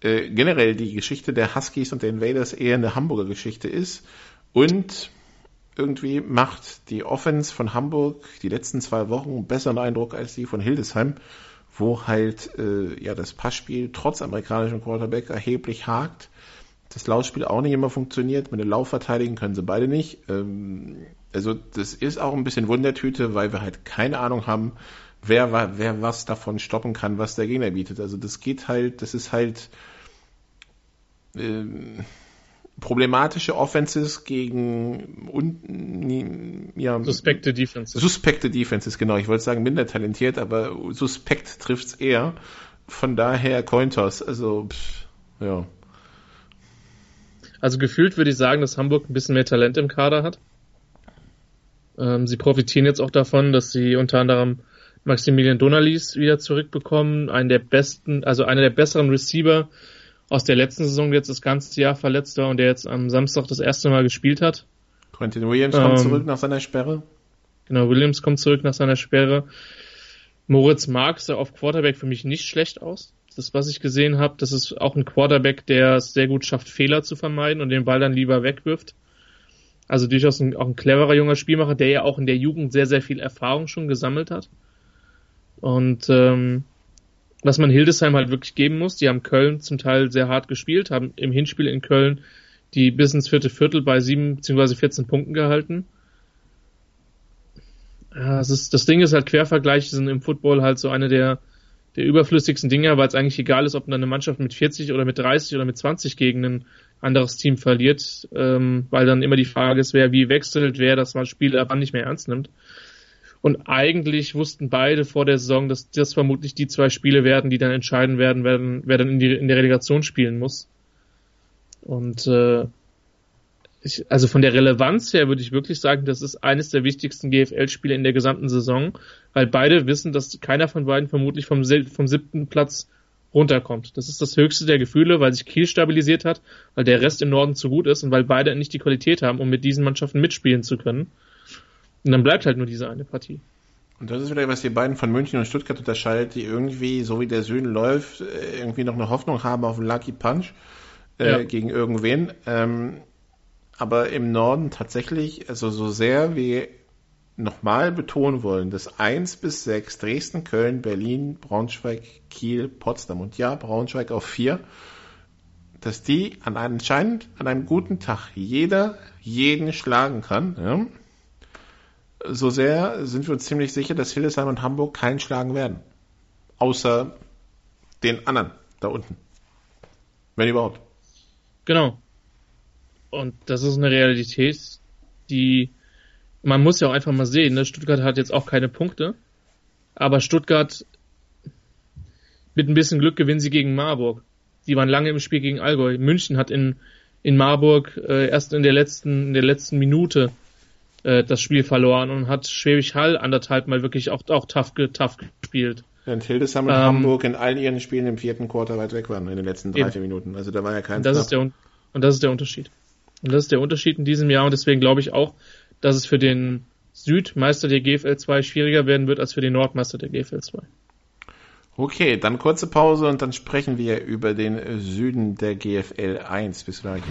Speaker 3: Äh, generell die Geschichte der Huskies und der Invaders eher eine Hamburger Geschichte ist und irgendwie macht die Offense von Hamburg die letzten zwei Wochen einen besseren Eindruck als die von Hildesheim, wo halt äh, ja das Passspiel trotz amerikanischem Quarterback erheblich hakt. Das Laufspiel auch nicht immer funktioniert. Mit dem Lauf verteidigen können sie beide nicht. Ähm, also das ist auch ein bisschen Wundertüte, weil wir halt keine Ahnung haben, wer, wer was davon stoppen kann, was der Gegner bietet. Also das geht halt, das ist halt ähm, problematische Offenses gegen un, ja,
Speaker 4: Suspekte Defense.
Speaker 3: suspekte Defenses, genau. Ich wollte sagen minder talentiert, aber suspekt trifft's eher. Von daher Cointos, also pff, ja.
Speaker 4: Also gefühlt würde ich sagen, dass Hamburg ein bisschen mehr Talent im Kader hat. Ähm, sie profitieren jetzt auch davon, dass sie unter anderem Maximilian Donalis wieder zurückbekommen, einen der besten, also einer der besseren Receiver aus der letzten Saison, der jetzt das ganze Jahr verletzt war und der jetzt am Samstag das erste Mal gespielt hat.
Speaker 3: Quentin Williams kommt
Speaker 4: Ähm,
Speaker 3: zurück nach seiner Sperre.
Speaker 4: Genau, Williams kommt zurück nach seiner Sperre. Moritz Marx sah auf Quarterback für mich nicht schlecht aus. Das, was ich gesehen habe, das ist auch ein Quarterback, der es sehr gut schafft, Fehler zu vermeiden und den Ball dann lieber wegwirft. Also durchaus ein, auch ein cleverer junger Spielmacher, der ja auch in der Jugend sehr, sehr viel Erfahrung schon gesammelt hat. Und ähm, was man Hildesheim halt wirklich geben muss, die haben Köln zum Teil sehr hart gespielt, haben im Hinspiel in Köln die bis ins vierte Viertel bei sieben bzw. 14 Punkten gehalten. Ja, das, ist, das Ding ist halt Quervergleiche sind im Football halt so eine der, der überflüssigsten Dinger, weil es eigentlich egal ist, ob dann eine Mannschaft mit 40 oder mit 30 oder mit 20 gegen ein anderes Team verliert, ähm, weil dann immer die Frage ist, wer wie wechselt, wer das Spiel ab nicht mehr ernst nimmt. Und eigentlich wussten beide vor der Saison, dass das vermutlich die zwei Spiele werden, die dann entscheiden werden, werden wer dann in, die, in der Relegation spielen muss. Und äh, ich, also von der Relevanz her würde ich wirklich sagen, das ist eines der wichtigsten GFL-Spiele in der gesamten Saison, weil beide wissen, dass keiner von beiden vermutlich vom, vom siebten Platz runterkommt. Das ist das höchste der Gefühle, weil sich Kiel stabilisiert hat, weil der Rest im Norden zu gut ist und weil beide nicht die Qualität haben, um mit diesen Mannschaften mitspielen zu können. Und dann bleibt halt nur diese eine Partie.
Speaker 3: Und das ist wieder, was die beiden von München und Stuttgart unterscheidet, die irgendwie, so wie der Süden läuft, äh, irgendwie noch eine Hoffnung haben auf einen Lucky Punch äh, ja. gegen irgendwen. Ähm, aber im Norden tatsächlich, also so sehr wir nochmal betonen wollen, dass 1 bis 6 Dresden, Köln, Berlin, Braunschweig, Kiel, Potsdam und ja, Braunschweig auf 4, dass die an einem anscheinend an einem guten Tag jeder jeden schlagen kann. Ja? So sehr sind wir uns ziemlich sicher, dass Hildesheim und Hamburg keinen schlagen werden. Außer den anderen da unten. Wenn überhaupt.
Speaker 4: Genau. Und das ist eine Realität, die man muss ja auch einfach mal sehen, ne? Stuttgart hat jetzt auch keine Punkte, aber Stuttgart mit ein bisschen Glück gewinnen sie gegen Marburg. Die waren lange im Spiel gegen Allgäu. München hat in, in Marburg äh, erst in der letzten, in der letzten Minute äh, das Spiel verloren und hat Schwäbisch Hall anderthalb Mal wirklich auch, auch tough, tough gespielt.
Speaker 3: Während Hildesheim und ähm, Hamburg in all ihren Spielen im vierten Quarter weit weg waren in den letzten drei, vier Minuten. Also da war ja kein
Speaker 4: das ist der, Und das ist der Unterschied. Und das ist der Unterschied in diesem Jahr und deswegen glaube ich auch, dass es für den Südmeister der GFL 2 schwieriger werden wird als für den Nordmeister der GFL 2.
Speaker 3: Okay, dann kurze Pause und dann sprechen wir über den Süden der GFL 1. Bis gleich.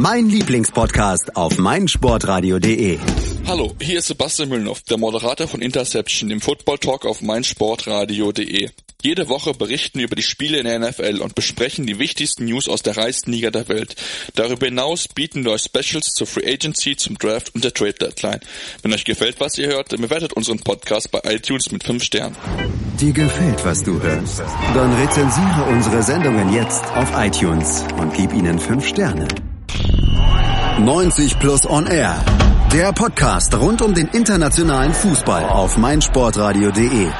Speaker 2: Mein Lieblingspodcast auf meinsportradio.de.
Speaker 6: Hallo, hier ist Sebastian Müllnow, der Moderator von Interception im Football Talk auf meinsportradio.de. Jede Woche berichten wir über die Spiele in der NFL und besprechen die wichtigsten News aus der reichsten Liga der Welt. Darüber hinaus bieten wir euch Specials zur Free Agency, zum Draft und der Trade Deadline. Wenn euch gefällt, was ihr hört, dann bewertet unseren Podcast bei iTunes mit 5 Sternen.
Speaker 2: Dir gefällt, was du hörst? Dann rezensiere unsere Sendungen jetzt auf iTunes und gib ihnen 5 Sterne. 90 Plus On Air. Der Podcast rund um den internationalen Fußball auf meinsportradio.de.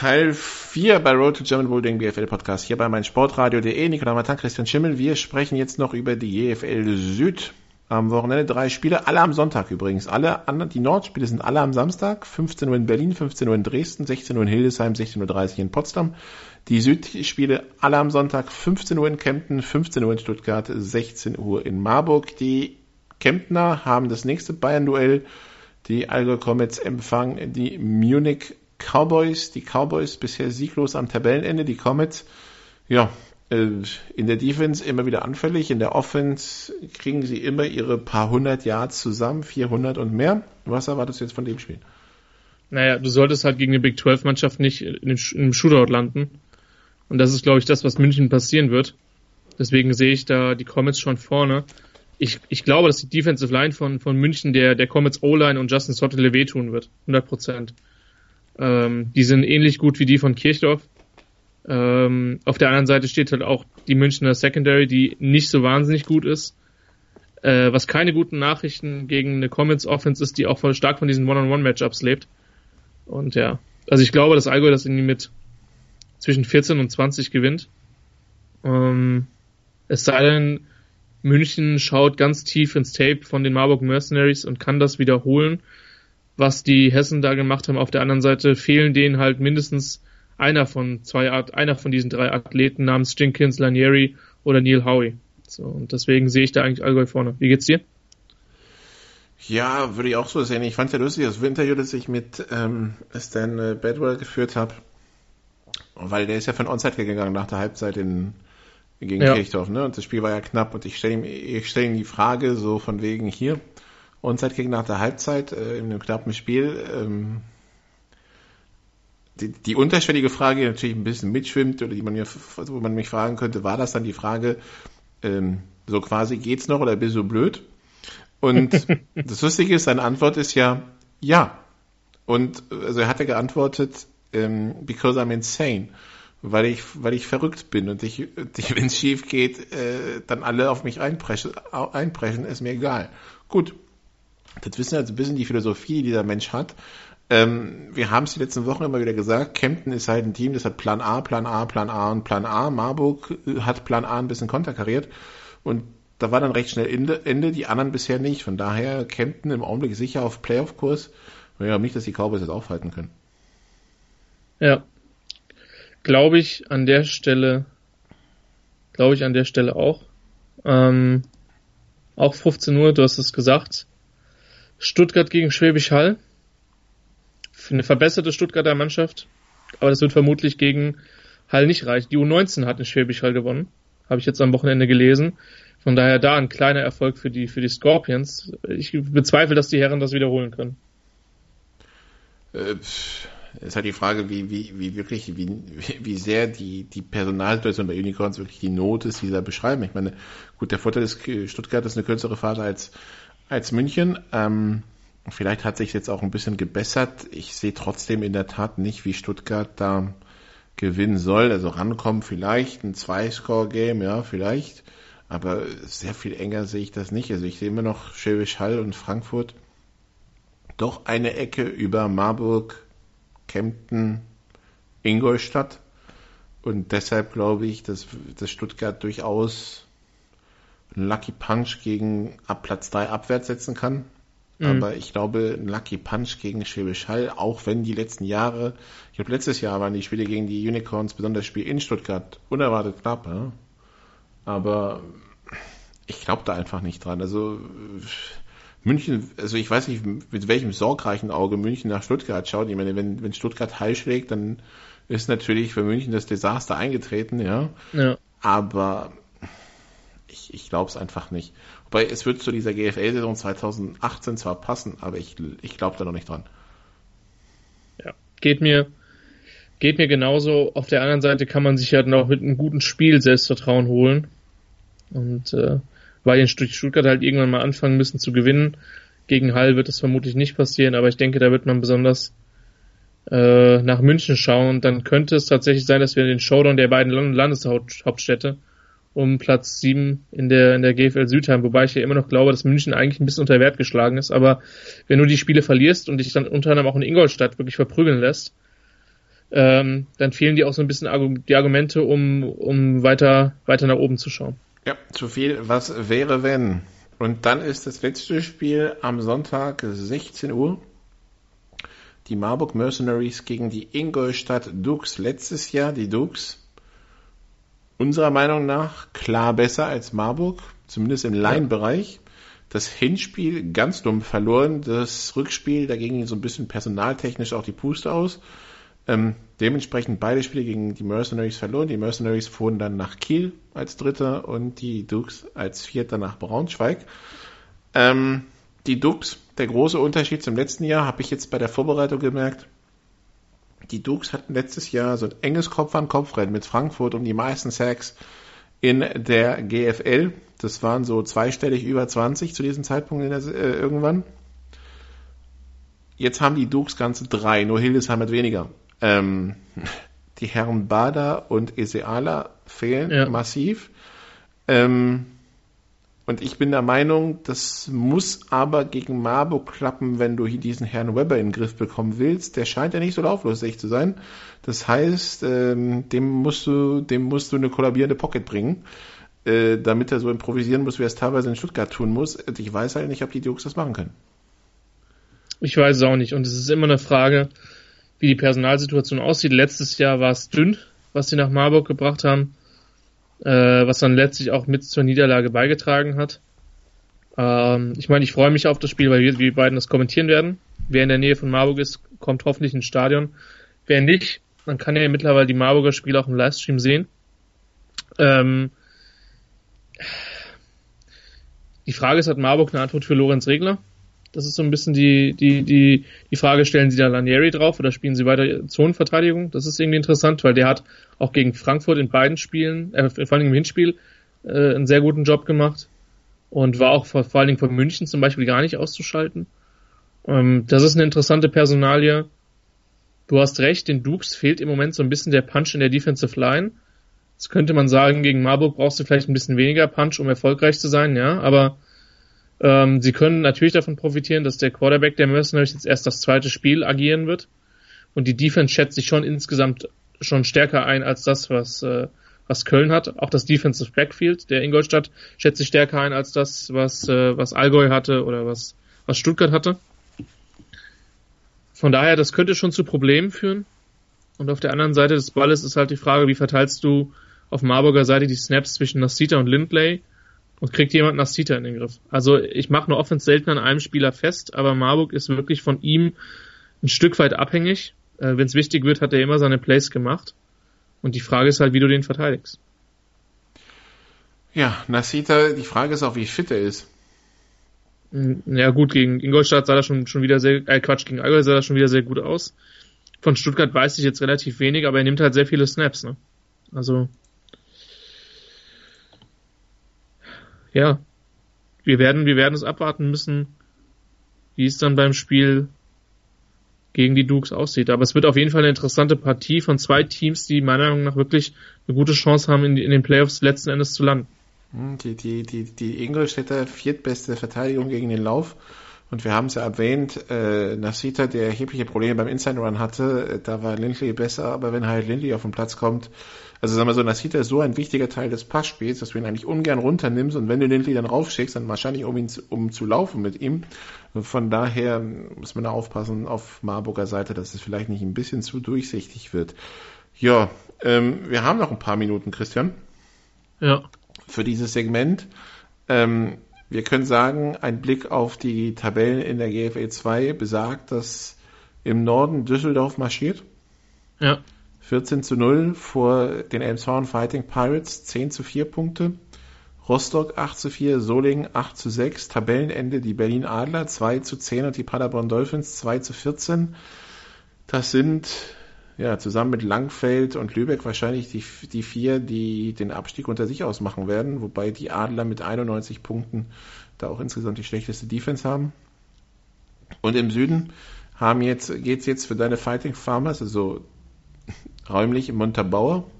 Speaker 3: Teil 4 bei Road to German Bowl, den GFL Podcast hier bei meinsportradio.de. Nicola Matan, Christian Schimmel. Wir sprechen jetzt noch über die GFL Süd. Am Wochenende drei Spiele, alle am Sonntag übrigens. Alle anderen, die Nordspiele sind alle am Samstag. 15 Uhr in Berlin, 15 Uhr in Dresden, 16 Uhr in Hildesheim, 16.30 Uhr in Potsdam. Die Südspiele alle am Sonntag, 15 Uhr in Kempten, 15 Uhr in Stuttgart, 16 Uhr in Marburg. Die Kemptner haben das nächste Bayern-Duell. Die Allgäu Comets empfangen die Munich Cowboys, die Cowboys bisher sieglos am Tabellenende, die Comets, ja, äh, in der Defense immer wieder anfällig, in der Offense kriegen sie immer ihre paar hundert Yards zusammen, 400 und mehr. Was erwartest du jetzt von dem Spiel?
Speaker 4: Naja, du solltest halt gegen eine Big 12 Mannschaft nicht in einem Shootout landen. Und das ist, glaube ich, das, was München passieren wird. Deswegen sehe ich da die Comets schon vorne. Ich, ich glaube, dass die Defensive Line von, von München der, der Comets O-Line und Justin Sottele wehtun wird. 100 Prozent. Ähm, die sind ähnlich gut wie die von Kirchdorf. Ähm, auf der anderen Seite steht halt auch die Münchner Secondary, die nicht so wahnsinnig gut ist. Äh, was keine guten Nachrichten gegen eine Comets Offense ist, die auch voll stark von diesen One-on-One-Matchups lebt. Und ja, also ich glaube, dass Allgäu das irgendwie mit zwischen 14 und 20 gewinnt. Ähm, es sei denn, München schaut ganz tief ins Tape von den Marburg Mercenaries und kann das wiederholen was die Hessen da gemacht haben. Auf der anderen Seite fehlen denen halt mindestens einer von zwei Art, einer von diesen drei Athleten namens Jinkins, Lanieri oder Neil Howie. So, und deswegen sehe ich da eigentlich Allgäu vorne. Wie geht's dir?
Speaker 3: Ja, würde ich auch so sehen. Ich fand ja lustig, das Interview, das ich mit ähm, Stan äh, Bedwell geführt habe, weil der ist ja von Onside gegangen nach der Halbzeit in, gegen ja. Kirchdorf, ne? Und das Spiel war ja knapp und ich stelle ihm, ich stelle ihm die Frage so von wegen hier, und seit gegen nach der Halbzeit äh, in einem knappen Spiel. Ähm, die, die unterschwellige Frage, die natürlich ein bisschen mitschwimmt oder die man mir, wo man mich fragen könnte, war das dann die Frage, ähm, so quasi geht's noch oder bist du blöd? Und das Lustige ist, seine Antwort ist ja ja. Und also er hatte geantwortet, ähm, because I'm insane, weil ich weil ich verrückt bin und ich, wenn es schief geht, äh, dann alle auf mich einpreschen, einpreschen, ist mir egal. Gut, das wissen also ein bisschen die Philosophie, die dieser Mensch hat. Ähm, wir haben es die letzten Wochen immer wieder gesagt, Kempten ist halt ein Team, das hat Plan A, Plan A, Plan A und Plan A. Marburg äh, hat Plan A ein bisschen konterkariert und da war dann recht schnell Ende, Ende die anderen bisher nicht. Von daher Kempten im Augenblick sicher auf Playoff-Kurs. Ich glaube nicht, dass die Cowboys das aufhalten können.
Speaker 4: Ja. Glaube ich an der Stelle, glaube ich an der Stelle auch. Ähm, auch 15 Uhr, du hast es gesagt. Stuttgart gegen Schwäbisch Hall eine verbesserte Stuttgarter Mannschaft, aber das wird vermutlich gegen Hall nicht reichen. Die U19 hat in Schwäbisch Hall gewonnen, habe ich jetzt am Wochenende gelesen. Von daher da ein kleiner Erfolg für die, für die Scorpions. Ich bezweifle, dass die Herren das wiederholen können.
Speaker 3: Äh, ist halt die Frage, wie, wie, wie wirklich, wie, wie sehr die, die Personalsituation bei Unicorns wirklich die Not ist, dieser beschreiben. Ich meine, gut, der Vorteil ist, Stuttgart ist eine kürzere Phase als, als München. Ähm, Vielleicht hat sich jetzt auch ein bisschen gebessert. Ich sehe trotzdem in der Tat nicht, wie Stuttgart da gewinnen soll. Also rankommen vielleicht, ein Zwei-Score-Game, ja, vielleicht. Aber sehr viel enger sehe ich das nicht. Also ich sehe immer noch Schwäbisch Hall und Frankfurt doch eine Ecke über Marburg, Kempten, Ingolstadt. Und deshalb glaube ich, dass, dass Stuttgart durchaus einen Lucky Punch gegen ab Platz 3 abwärts setzen kann. Mhm. Aber ich glaube, ein Lucky Punch gegen Schwäbisch Hall, auch wenn die letzten Jahre, ich glaube letztes Jahr waren die Spiele gegen die Unicorns, besonders das Spiel in Stuttgart, unerwartet knapp. Ja? Aber ich glaube da einfach nicht dran. Also München, also ich weiß nicht, mit welchem sorgreichen Auge München nach Stuttgart schaut. Ich meine, wenn, wenn Stuttgart Hall schlägt, dann ist natürlich für München das Desaster eingetreten, ja. ja. Aber ich, ich glaube es einfach nicht. Wobei es wird zu dieser GFL-Saison 2018 zwar passen, aber ich, ich glaube da noch nicht dran.
Speaker 4: Ja, geht mir, geht mir genauso. Auf der anderen Seite kann man sich ja auch mit einem guten Spiel Selbstvertrauen holen. Und äh, weil in Stuttgart halt irgendwann mal anfangen müssen zu gewinnen. Gegen Hall wird das vermutlich nicht passieren, aber ich denke, da wird man besonders äh, nach München schauen. Dann könnte es tatsächlich sein, dass wir den Showdown der beiden Landeshauptstädte um Platz 7 in der, in der GFL Süd haben, wobei ich ja immer noch glaube, dass München eigentlich ein bisschen unter Wert geschlagen ist, aber wenn du die Spiele verlierst und dich dann unter anderem auch in Ingolstadt wirklich verprügeln lässt, ähm, dann fehlen dir auch so ein bisschen die Argumente, um, um weiter, weiter nach oben zu schauen.
Speaker 3: Ja, zu viel, was wäre wenn? Und dann ist das letzte Spiel am Sonntag 16 Uhr. Die Marburg Mercenaries gegen die Ingolstadt Dukes. Letztes Jahr die Dukes unserer Meinung nach klar besser als Marburg, zumindest im Laienbereich. Das Hinspiel ganz dumm verloren, das Rückspiel, da ging so ein bisschen personaltechnisch auch die Puste aus. Ähm, dementsprechend beide Spiele gegen die Mercenaries verloren. Die Mercenaries fuhren dann nach Kiel als Dritter und die Dukes als Vierter nach Braunschweig. Ähm, die Dukes, der große Unterschied zum letzten Jahr, habe ich jetzt bei der Vorbereitung gemerkt, die Dukes hatten letztes Jahr so ein enges Kopf-an-Kopf-Rennen mit Frankfurt um die meisten Sacks in der GFL. Das waren so zweistellig über 20 zu diesem Zeitpunkt der, äh, irgendwann. Jetzt haben die Dukes ganze drei, nur Hildesheim hat weniger. Ähm, die Herren Bader und Eseala fehlen ja. massiv. Ähm, und ich bin der Meinung, das muss aber gegen Marburg klappen, wenn du diesen Herrn Weber in den Griff bekommen willst. Der scheint ja nicht so lauflustig zu sein. Das heißt, ähm, dem musst du, dem musst du eine kollabierende Pocket bringen, äh, damit er so improvisieren muss, wie er es teilweise in Stuttgart tun muss. Ich weiß halt nicht, ob die Dukes das machen können.
Speaker 4: Ich weiß es auch nicht. Und es ist immer eine Frage, wie die Personalsituation aussieht. Letztes Jahr war es dünn, was sie nach Marburg gebracht haben äh, was dann letztlich auch mit zur Niederlage beigetragen hat. Ähm, ich meine, ich freue mich auf das Spiel, weil wir, wir beiden das kommentieren werden. Wer in der Nähe von Marburg ist, kommt hoffentlich ins Stadion. Wer nicht, man kann ja mittlerweile die Marburger Spiele auch im Livestream sehen. Ähm, die Frage ist, hat Marburg eine Antwort für Lorenz Regler? Das ist so ein bisschen die, die, die, die Frage, stellen sie da Lanieri drauf oder spielen sie weiter Zonenverteidigung? Das ist irgendwie interessant, weil der hat auch gegen Frankfurt in beiden Spielen, äh, vor allem im Hinspiel, äh, einen sehr guten Job gemacht und war auch vor, vor allen Dingen von München zum Beispiel gar nicht auszuschalten. Ähm, das ist eine interessante Personalie. Du hast recht, den Dukes fehlt im Moment so ein bisschen der Punch in der Defensive Line. Jetzt könnte man sagen, gegen Marburg brauchst du vielleicht ein bisschen weniger Punch, um erfolgreich zu sein, ja, aber ähm, sie können natürlich davon profitieren, dass der Quarterback der Mercenaries jetzt erst das zweite Spiel agieren wird. Und die Defense schätzt sich schon insgesamt schon stärker ein als das, was, äh, was Köln hat. Auch das Defensive Backfield der Ingolstadt schätzt sich stärker ein als das, was, äh, was Allgäu hatte oder was, was Stuttgart hatte. Von daher, das könnte schon zu Problemen führen. Und auf der anderen Seite des Balles ist halt die Frage, wie verteilst du auf Marburger Seite die Snaps zwischen Nasita und Lindley und kriegt jemand Nasita in den Griff. Also ich mache eine Offense selten an einem Spieler fest, aber Marburg ist wirklich von ihm ein Stück weit abhängig. Äh, Wenn es wichtig wird, hat er immer seine Plays gemacht. Und die Frage ist halt, wie du den verteidigst.
Speaker 3: Ja, Nasita, die Frage ist auch, wie fit er ist.
Speaker 4: Ja gut, gegen Ingolstadt sah das schon, schon wieder sehr, äh Quatsch, gegen Allgäu sah das schon wieder sehr gut aus. Von Stuttgart weiß ich jetzt relativ wenig, aber er nimmt halt sehr viele Snaps, ne? Also. Ja. Wir werden, wir werden es abwarten müssen, wie es dann beim Spiel gegen die Dukes aussieht. Aber es wird auf jeden Fall eine interessante Partie von zwei Teams, die meiner Meinung nach wirklich eine gute Chance haben, in, in den Playoffs letzten Endes zu landen.
Speaker 3: Hm, Die, die, die, die Ingolstädter viertbeste Verteidigung gegen den Lauf. Und wir haben es ja erwähnt, äh, Nasita, der erhebliche Probleme beim Inside Run hatte, da war Lindley besser, aber wenn halt Lindley auf den Platz kommt, also sagen wir so, Nasita ist so ein wichtiger Teil des Passspiels, dass du ihn eigentlich ungern runternimmst und wenn du Lindley dann raufschickst, dann wahrscheinlich um ihn zu, um zu laufen mit ihm. Von daher muss man da aufpassen auf Marburger Seite, dass es vielleicht nicht ein bisschen zu durchsichtig wird. Ja, ähm, wir haben noch ein paar Minuten, Christian
Speaker 4: Ja.
Speaker 3: für dieses Segment. Ähm, wir können sagen, ein Blick auf die Tabellen in der GFL 2 besagt, dass im Norden Düsseldorf marschiert.
Speaker 4: Ja.
Speaker 3: 14 zu 0 vor den Elmshorn Fighting Pirates, 10 zu 4 Punkte. Rostock 8 zu 4, Solingen 8 zu 6, Tabellenende die Berlin Adler 2 zu 10 und die Paderborn Dolphins 2 zu 14. Das sind ja zusammen mit Langfeld und Lübeck wahrscheinlich die, die vier, die den Abstieg unter sich ausmachen werden, wobei die Adler mit 91 Punkten da auch insgesamt die schlechteste Defense haben. Und im Süden haben jetzt, geht's jetzt für deine Fighting Farmers, also räumlich im Montabaur,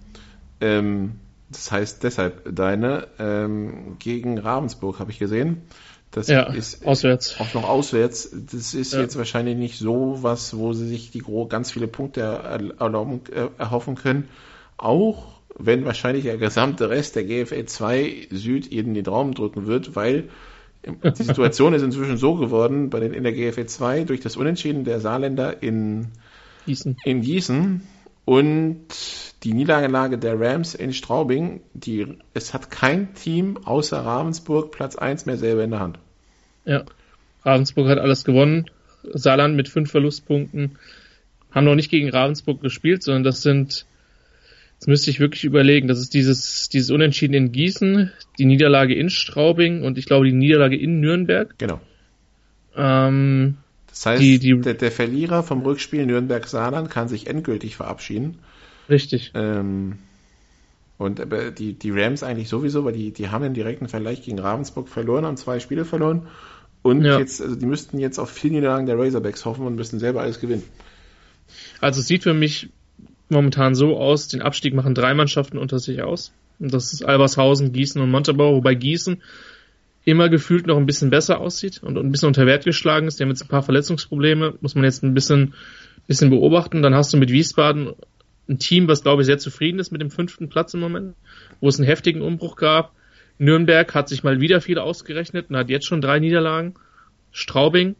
Speaker 3: ähm, das heißt deshalb deine, ähm, gegen Ravensburg habe ich gesehen. Das
Speaker 4: Ja,
Speaker 3: ist
Speaker 4: auswärts.
Speaker 3: auch noch auswärts. Das ist
Speaker 4: Ja.
Speaker 3: jetzt wahrscheinlich nicht so was, wo sie sich die gro ganz viele Punkte er erlauben, äh, erhoffen können. Auch wenn wahrscheinlich der gesamte Rest der GFL 2 Süd ihnen den Daumen drücken wird, weil die Situation ist inzwischen so geworden bei den in der GFL 2 durch das Unentschieden der Saarländer in
Speaker 4: Gießen.
Speaker 3: in Gießen und die Niederlage der Rams in Straubing, die, es hat kein Team außer Ravensburg Platz 1 mehr selber in der Hand.
Speaker 4: Ja. Ravensburg hat alles gewonnen. Saarland mit fünf Verlustpunkten. Haben noch nicht gegen Ravensburg gespielt, sondern das sind, jetzt müsste ich wirklich überlegen, das ist dieses, dieses Unentschieden in Gießen, die Niederlage in Straubing und ich glaube die Niederlage in Nürnberg.
Speaker 3: Genau.
Speaker 4: Ähm,
Speaker 3: Das heißt,
Speaker 4: Die- die-
Speaker 3: der, der Verlierer vom Rückspiel Nürnberg-Saarland kann sich endgültig verabschieden.
Speaker 4: richtig.
Speaker 3: Ähm, und die, die Rams eigentlich sowieso, weil die, die haben den direkten Vergleich gegen Ravensburg verloren, haben zwei Spiele verloren. Und
Speaker 4: Ja.
Speaker 3: jetzt, also die müssten jetzt auf vier Niederlagen der Razorbacks hoffen und müssen selber alles gewinnen.
Speaker 4: Also es sieht für mich momentan so aus, den Abstieg machen drei Mannschaften unter sich aus. Und das ist Albershausen, Gießen und Montabaur, wobei Gießen immer gefühlt noch ein bisschen besser aussieht und ein bisschen unter Wert geschlagen ist. Die haben jetzt ein paar Verletzungsprobleme, muss man jetzt ein bisschen, bisschen beobachten. Dann hast du mit Wiesbaden ein Team, was glaube ich sehr zufrieden ist mit dem fünften Platz im Moment, wo es einen heftigen Umbruch gab. Nürnberg hat sich mal wieder viel ausgerechnet und hat jetzt schon drei Niederlagen. Straubing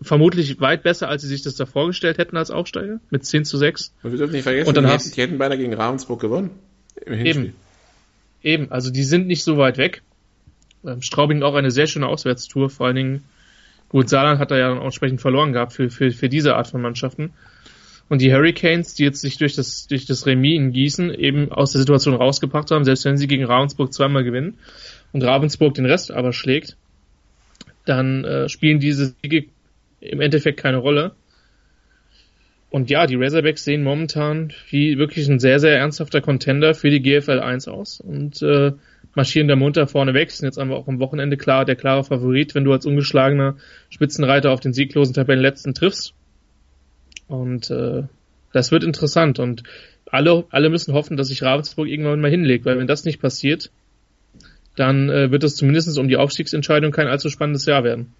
Speaker 4: vermutlich weit besser, als sie sich das da vorgestellt hätten als Aufsteiger, mit 10 zu 6.
Speaker 3: Und wir dürfen nicht vergessen,
Speaker 4: Und dann
Speaker 3: die,
Speaker 4: hast-
Speaker 3: hätten, die hätten beinahe gegen Ravensburg gewonnen.
Speaker 4: Eben. Eben, also die sind nicht so weit weg. Ähm, Straubing auch eine sehr schöne Auswärtstour, vor allen Dingen, gut, Saarland hat da ja dann auch entsprechend verloren gehabt für, für, für diese Art von Mannschaften. Und die Hurricanes, die jetzt sich durch das, durch das Remis in Gießen eben aus der Situation rausgebracht haben, selbst wenn sie gegen Ravensburg zweimal gewinnen und Ravensburg den Rest aber schlägt, dann äh, spielen diese Siege im Endeffekt keine Rolle. Und ja, die Razorbacks sehen momentan wie wirklich ein sehr, sehr ernsthafter Contender für die GFL 1 aus und äh, marschieren da munter vorne weg. Sind jetzt aber auch am Wochenende klar der klare Favorit, wenn du als ungeschlagener Spitzenreiter auf den sieglosen Tabellenletzten triffst. Und äh, das wird interessant und alle, alle müssen hoffen, dass sich Ravensburg irgendwann mal hinlegt, weil wenn das nicht passiert, dann äh, wird es zumindest um die Aufstiegsentscheidung kein allzu spannendes Jahr werden.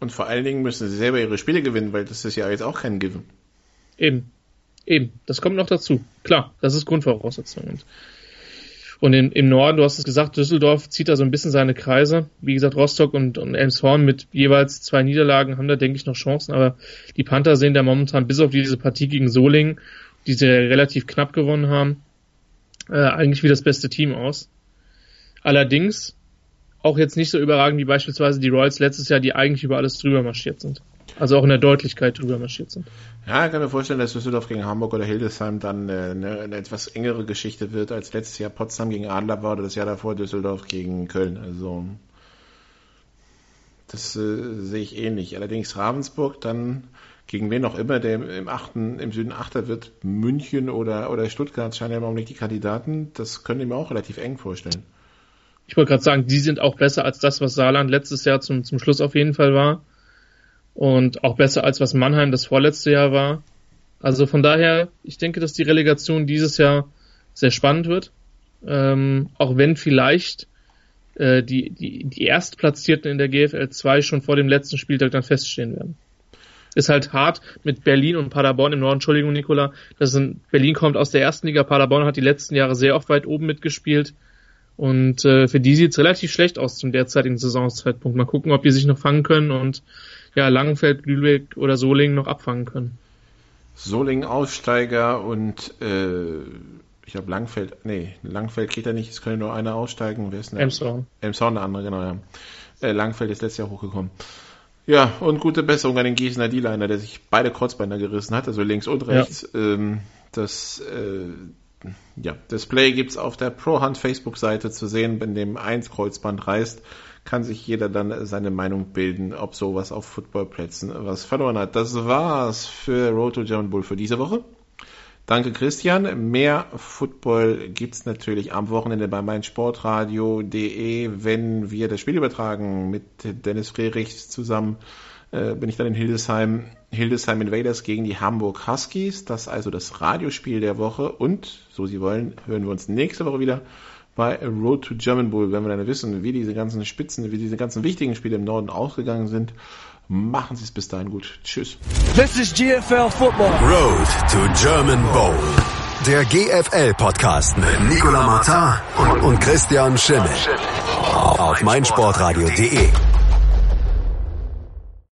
Speaker 3: Und vor allen Dingen müssen sie selber ihre Spiele gewinnen, weil das ist ja jetzt auch kein Given.
Speaker 4: Eben. Eben. Das kommt noch dazu. Klar, das ist Grundvoraussetzung. Und, und in, im Norden, du hast es gesagt, Düsseldorf zieht da so ein bisschen seine Kreise. Wie gesagt, Rostock und, und Elmshorn mit jeweils zwei Niederlagen haben da, denke ich, noch Chancen. Aber die Panther sehen da momentan bis auf diese Partie gegen Solingen, die sie relativ knapp gewonnen haben, äh, eigentlich wie das beste Team aus. Allerdings auch jetzt nicht so überragend wie beispielsweise die Royals letztes Jahr, die eigentlich über alles drüber marschiert sind. Also auch in der Deutlichkeit drüber marschiert sind.
Speaker 3: Ja, ich kann mir vorstellen, dass Düsseldorf gegen Hamburg oder Hildesheim dann äh, eine, eine etwas engere Geschichte wird, als letztes Jahr Potsdam gegen Adler war oder das Jahr davor Düsseldorf gegen Köln. Also das äh, sehe ich ähnlich. Allerdings Ravensburg dann gegen wen auch immer, der im, achten, im Süden Achter wird, München oder, oder Stuttgart scheinen ja im Augenblick die Kandidaten. Das können ich mir auch relativ eng vorstellen.
Speaker 4: Ich wollte gerade sagen, die sind auch besser als das, was Saarland letztes Jahr zum, zum Schluss auf jeden Fall war und auch besser als was Mannheim das vorletzte Jahr war. Also von daher, ich denke, dass die Relegation dieses Jahr sehr spannend wird. Ähm, auch wenn vielleicht äh, die, die, die Erstplatzierten in der GFL 2 schon vor dem letzten Spieltag dann feststehen werden. Ist halt hart mit Berlin und Paderborn im Norden. Entschuldigung, Nikola. Das sind, Berlin kommt aus der ersten Liga. Paderborn hat die letzten Jahre sehr oft weit oben mitgespielt. Und äh, für die sieht es relativ schlecht aus zum derzeitigen Saisonzeitpunkt. Mal gucken, ob die sich noch fangen können und ja, Langenfeld, Lübeck oder Solingen noch abfangen können.
Speaker 3: Solingen Aussteiger und äh, ich glaube Langfeld, nee, Langfeld geht ja nicht, es könnte nur einer aussteigen. Wer ist denn
Speaker 4: Emshorn.
Speaker 3: Emshorn, der andere, genau, ja. Äh, Langfeld ist letztes Jahr hochgekommen. Ja, und gute Besserung an den Gießener D-Liner, der sich beide Kreuzbeine gerissen hat, also links und rechts. Ja. Ähm, das äh, ja, Display gibt's auf der ProHunt Facebook-Seite zu sehen, wenn dem eins Kreuzband reißt kann sich jeder dann seine Meinung bilden, ob sowas auf Footballplätzen was verloren hat. Das war's für Road to German Bull für diese Woche. Danke Christian. Mehr Football gibt's natürlich am Wochenende bei meinsportradio.de, wenn wir das Spiel übertragen mit Dennis Frerichs zusammen. Äh, bin ich dann in Hildesheim, Hildesheim Invaders gegen die Hamburg Huskies. Das ist also das Radiospiel der Woche und, so Sie wollen, hören wir uns nächste Woche wieder bei Road to German Bowl, wenn wir dann wissen, wie diese ganzen Spitzen, wie diese ganzen wichtigen Spiele im Norden ausgegangen sind. Machen Sie es bis dahin gut. Tschüss.
Speaker 2: This is GFL Football. Road to German Bowl. Der GFL Podcast mit Nicola Martin und, und Christian Schimmel. Auf meinsportradio.de.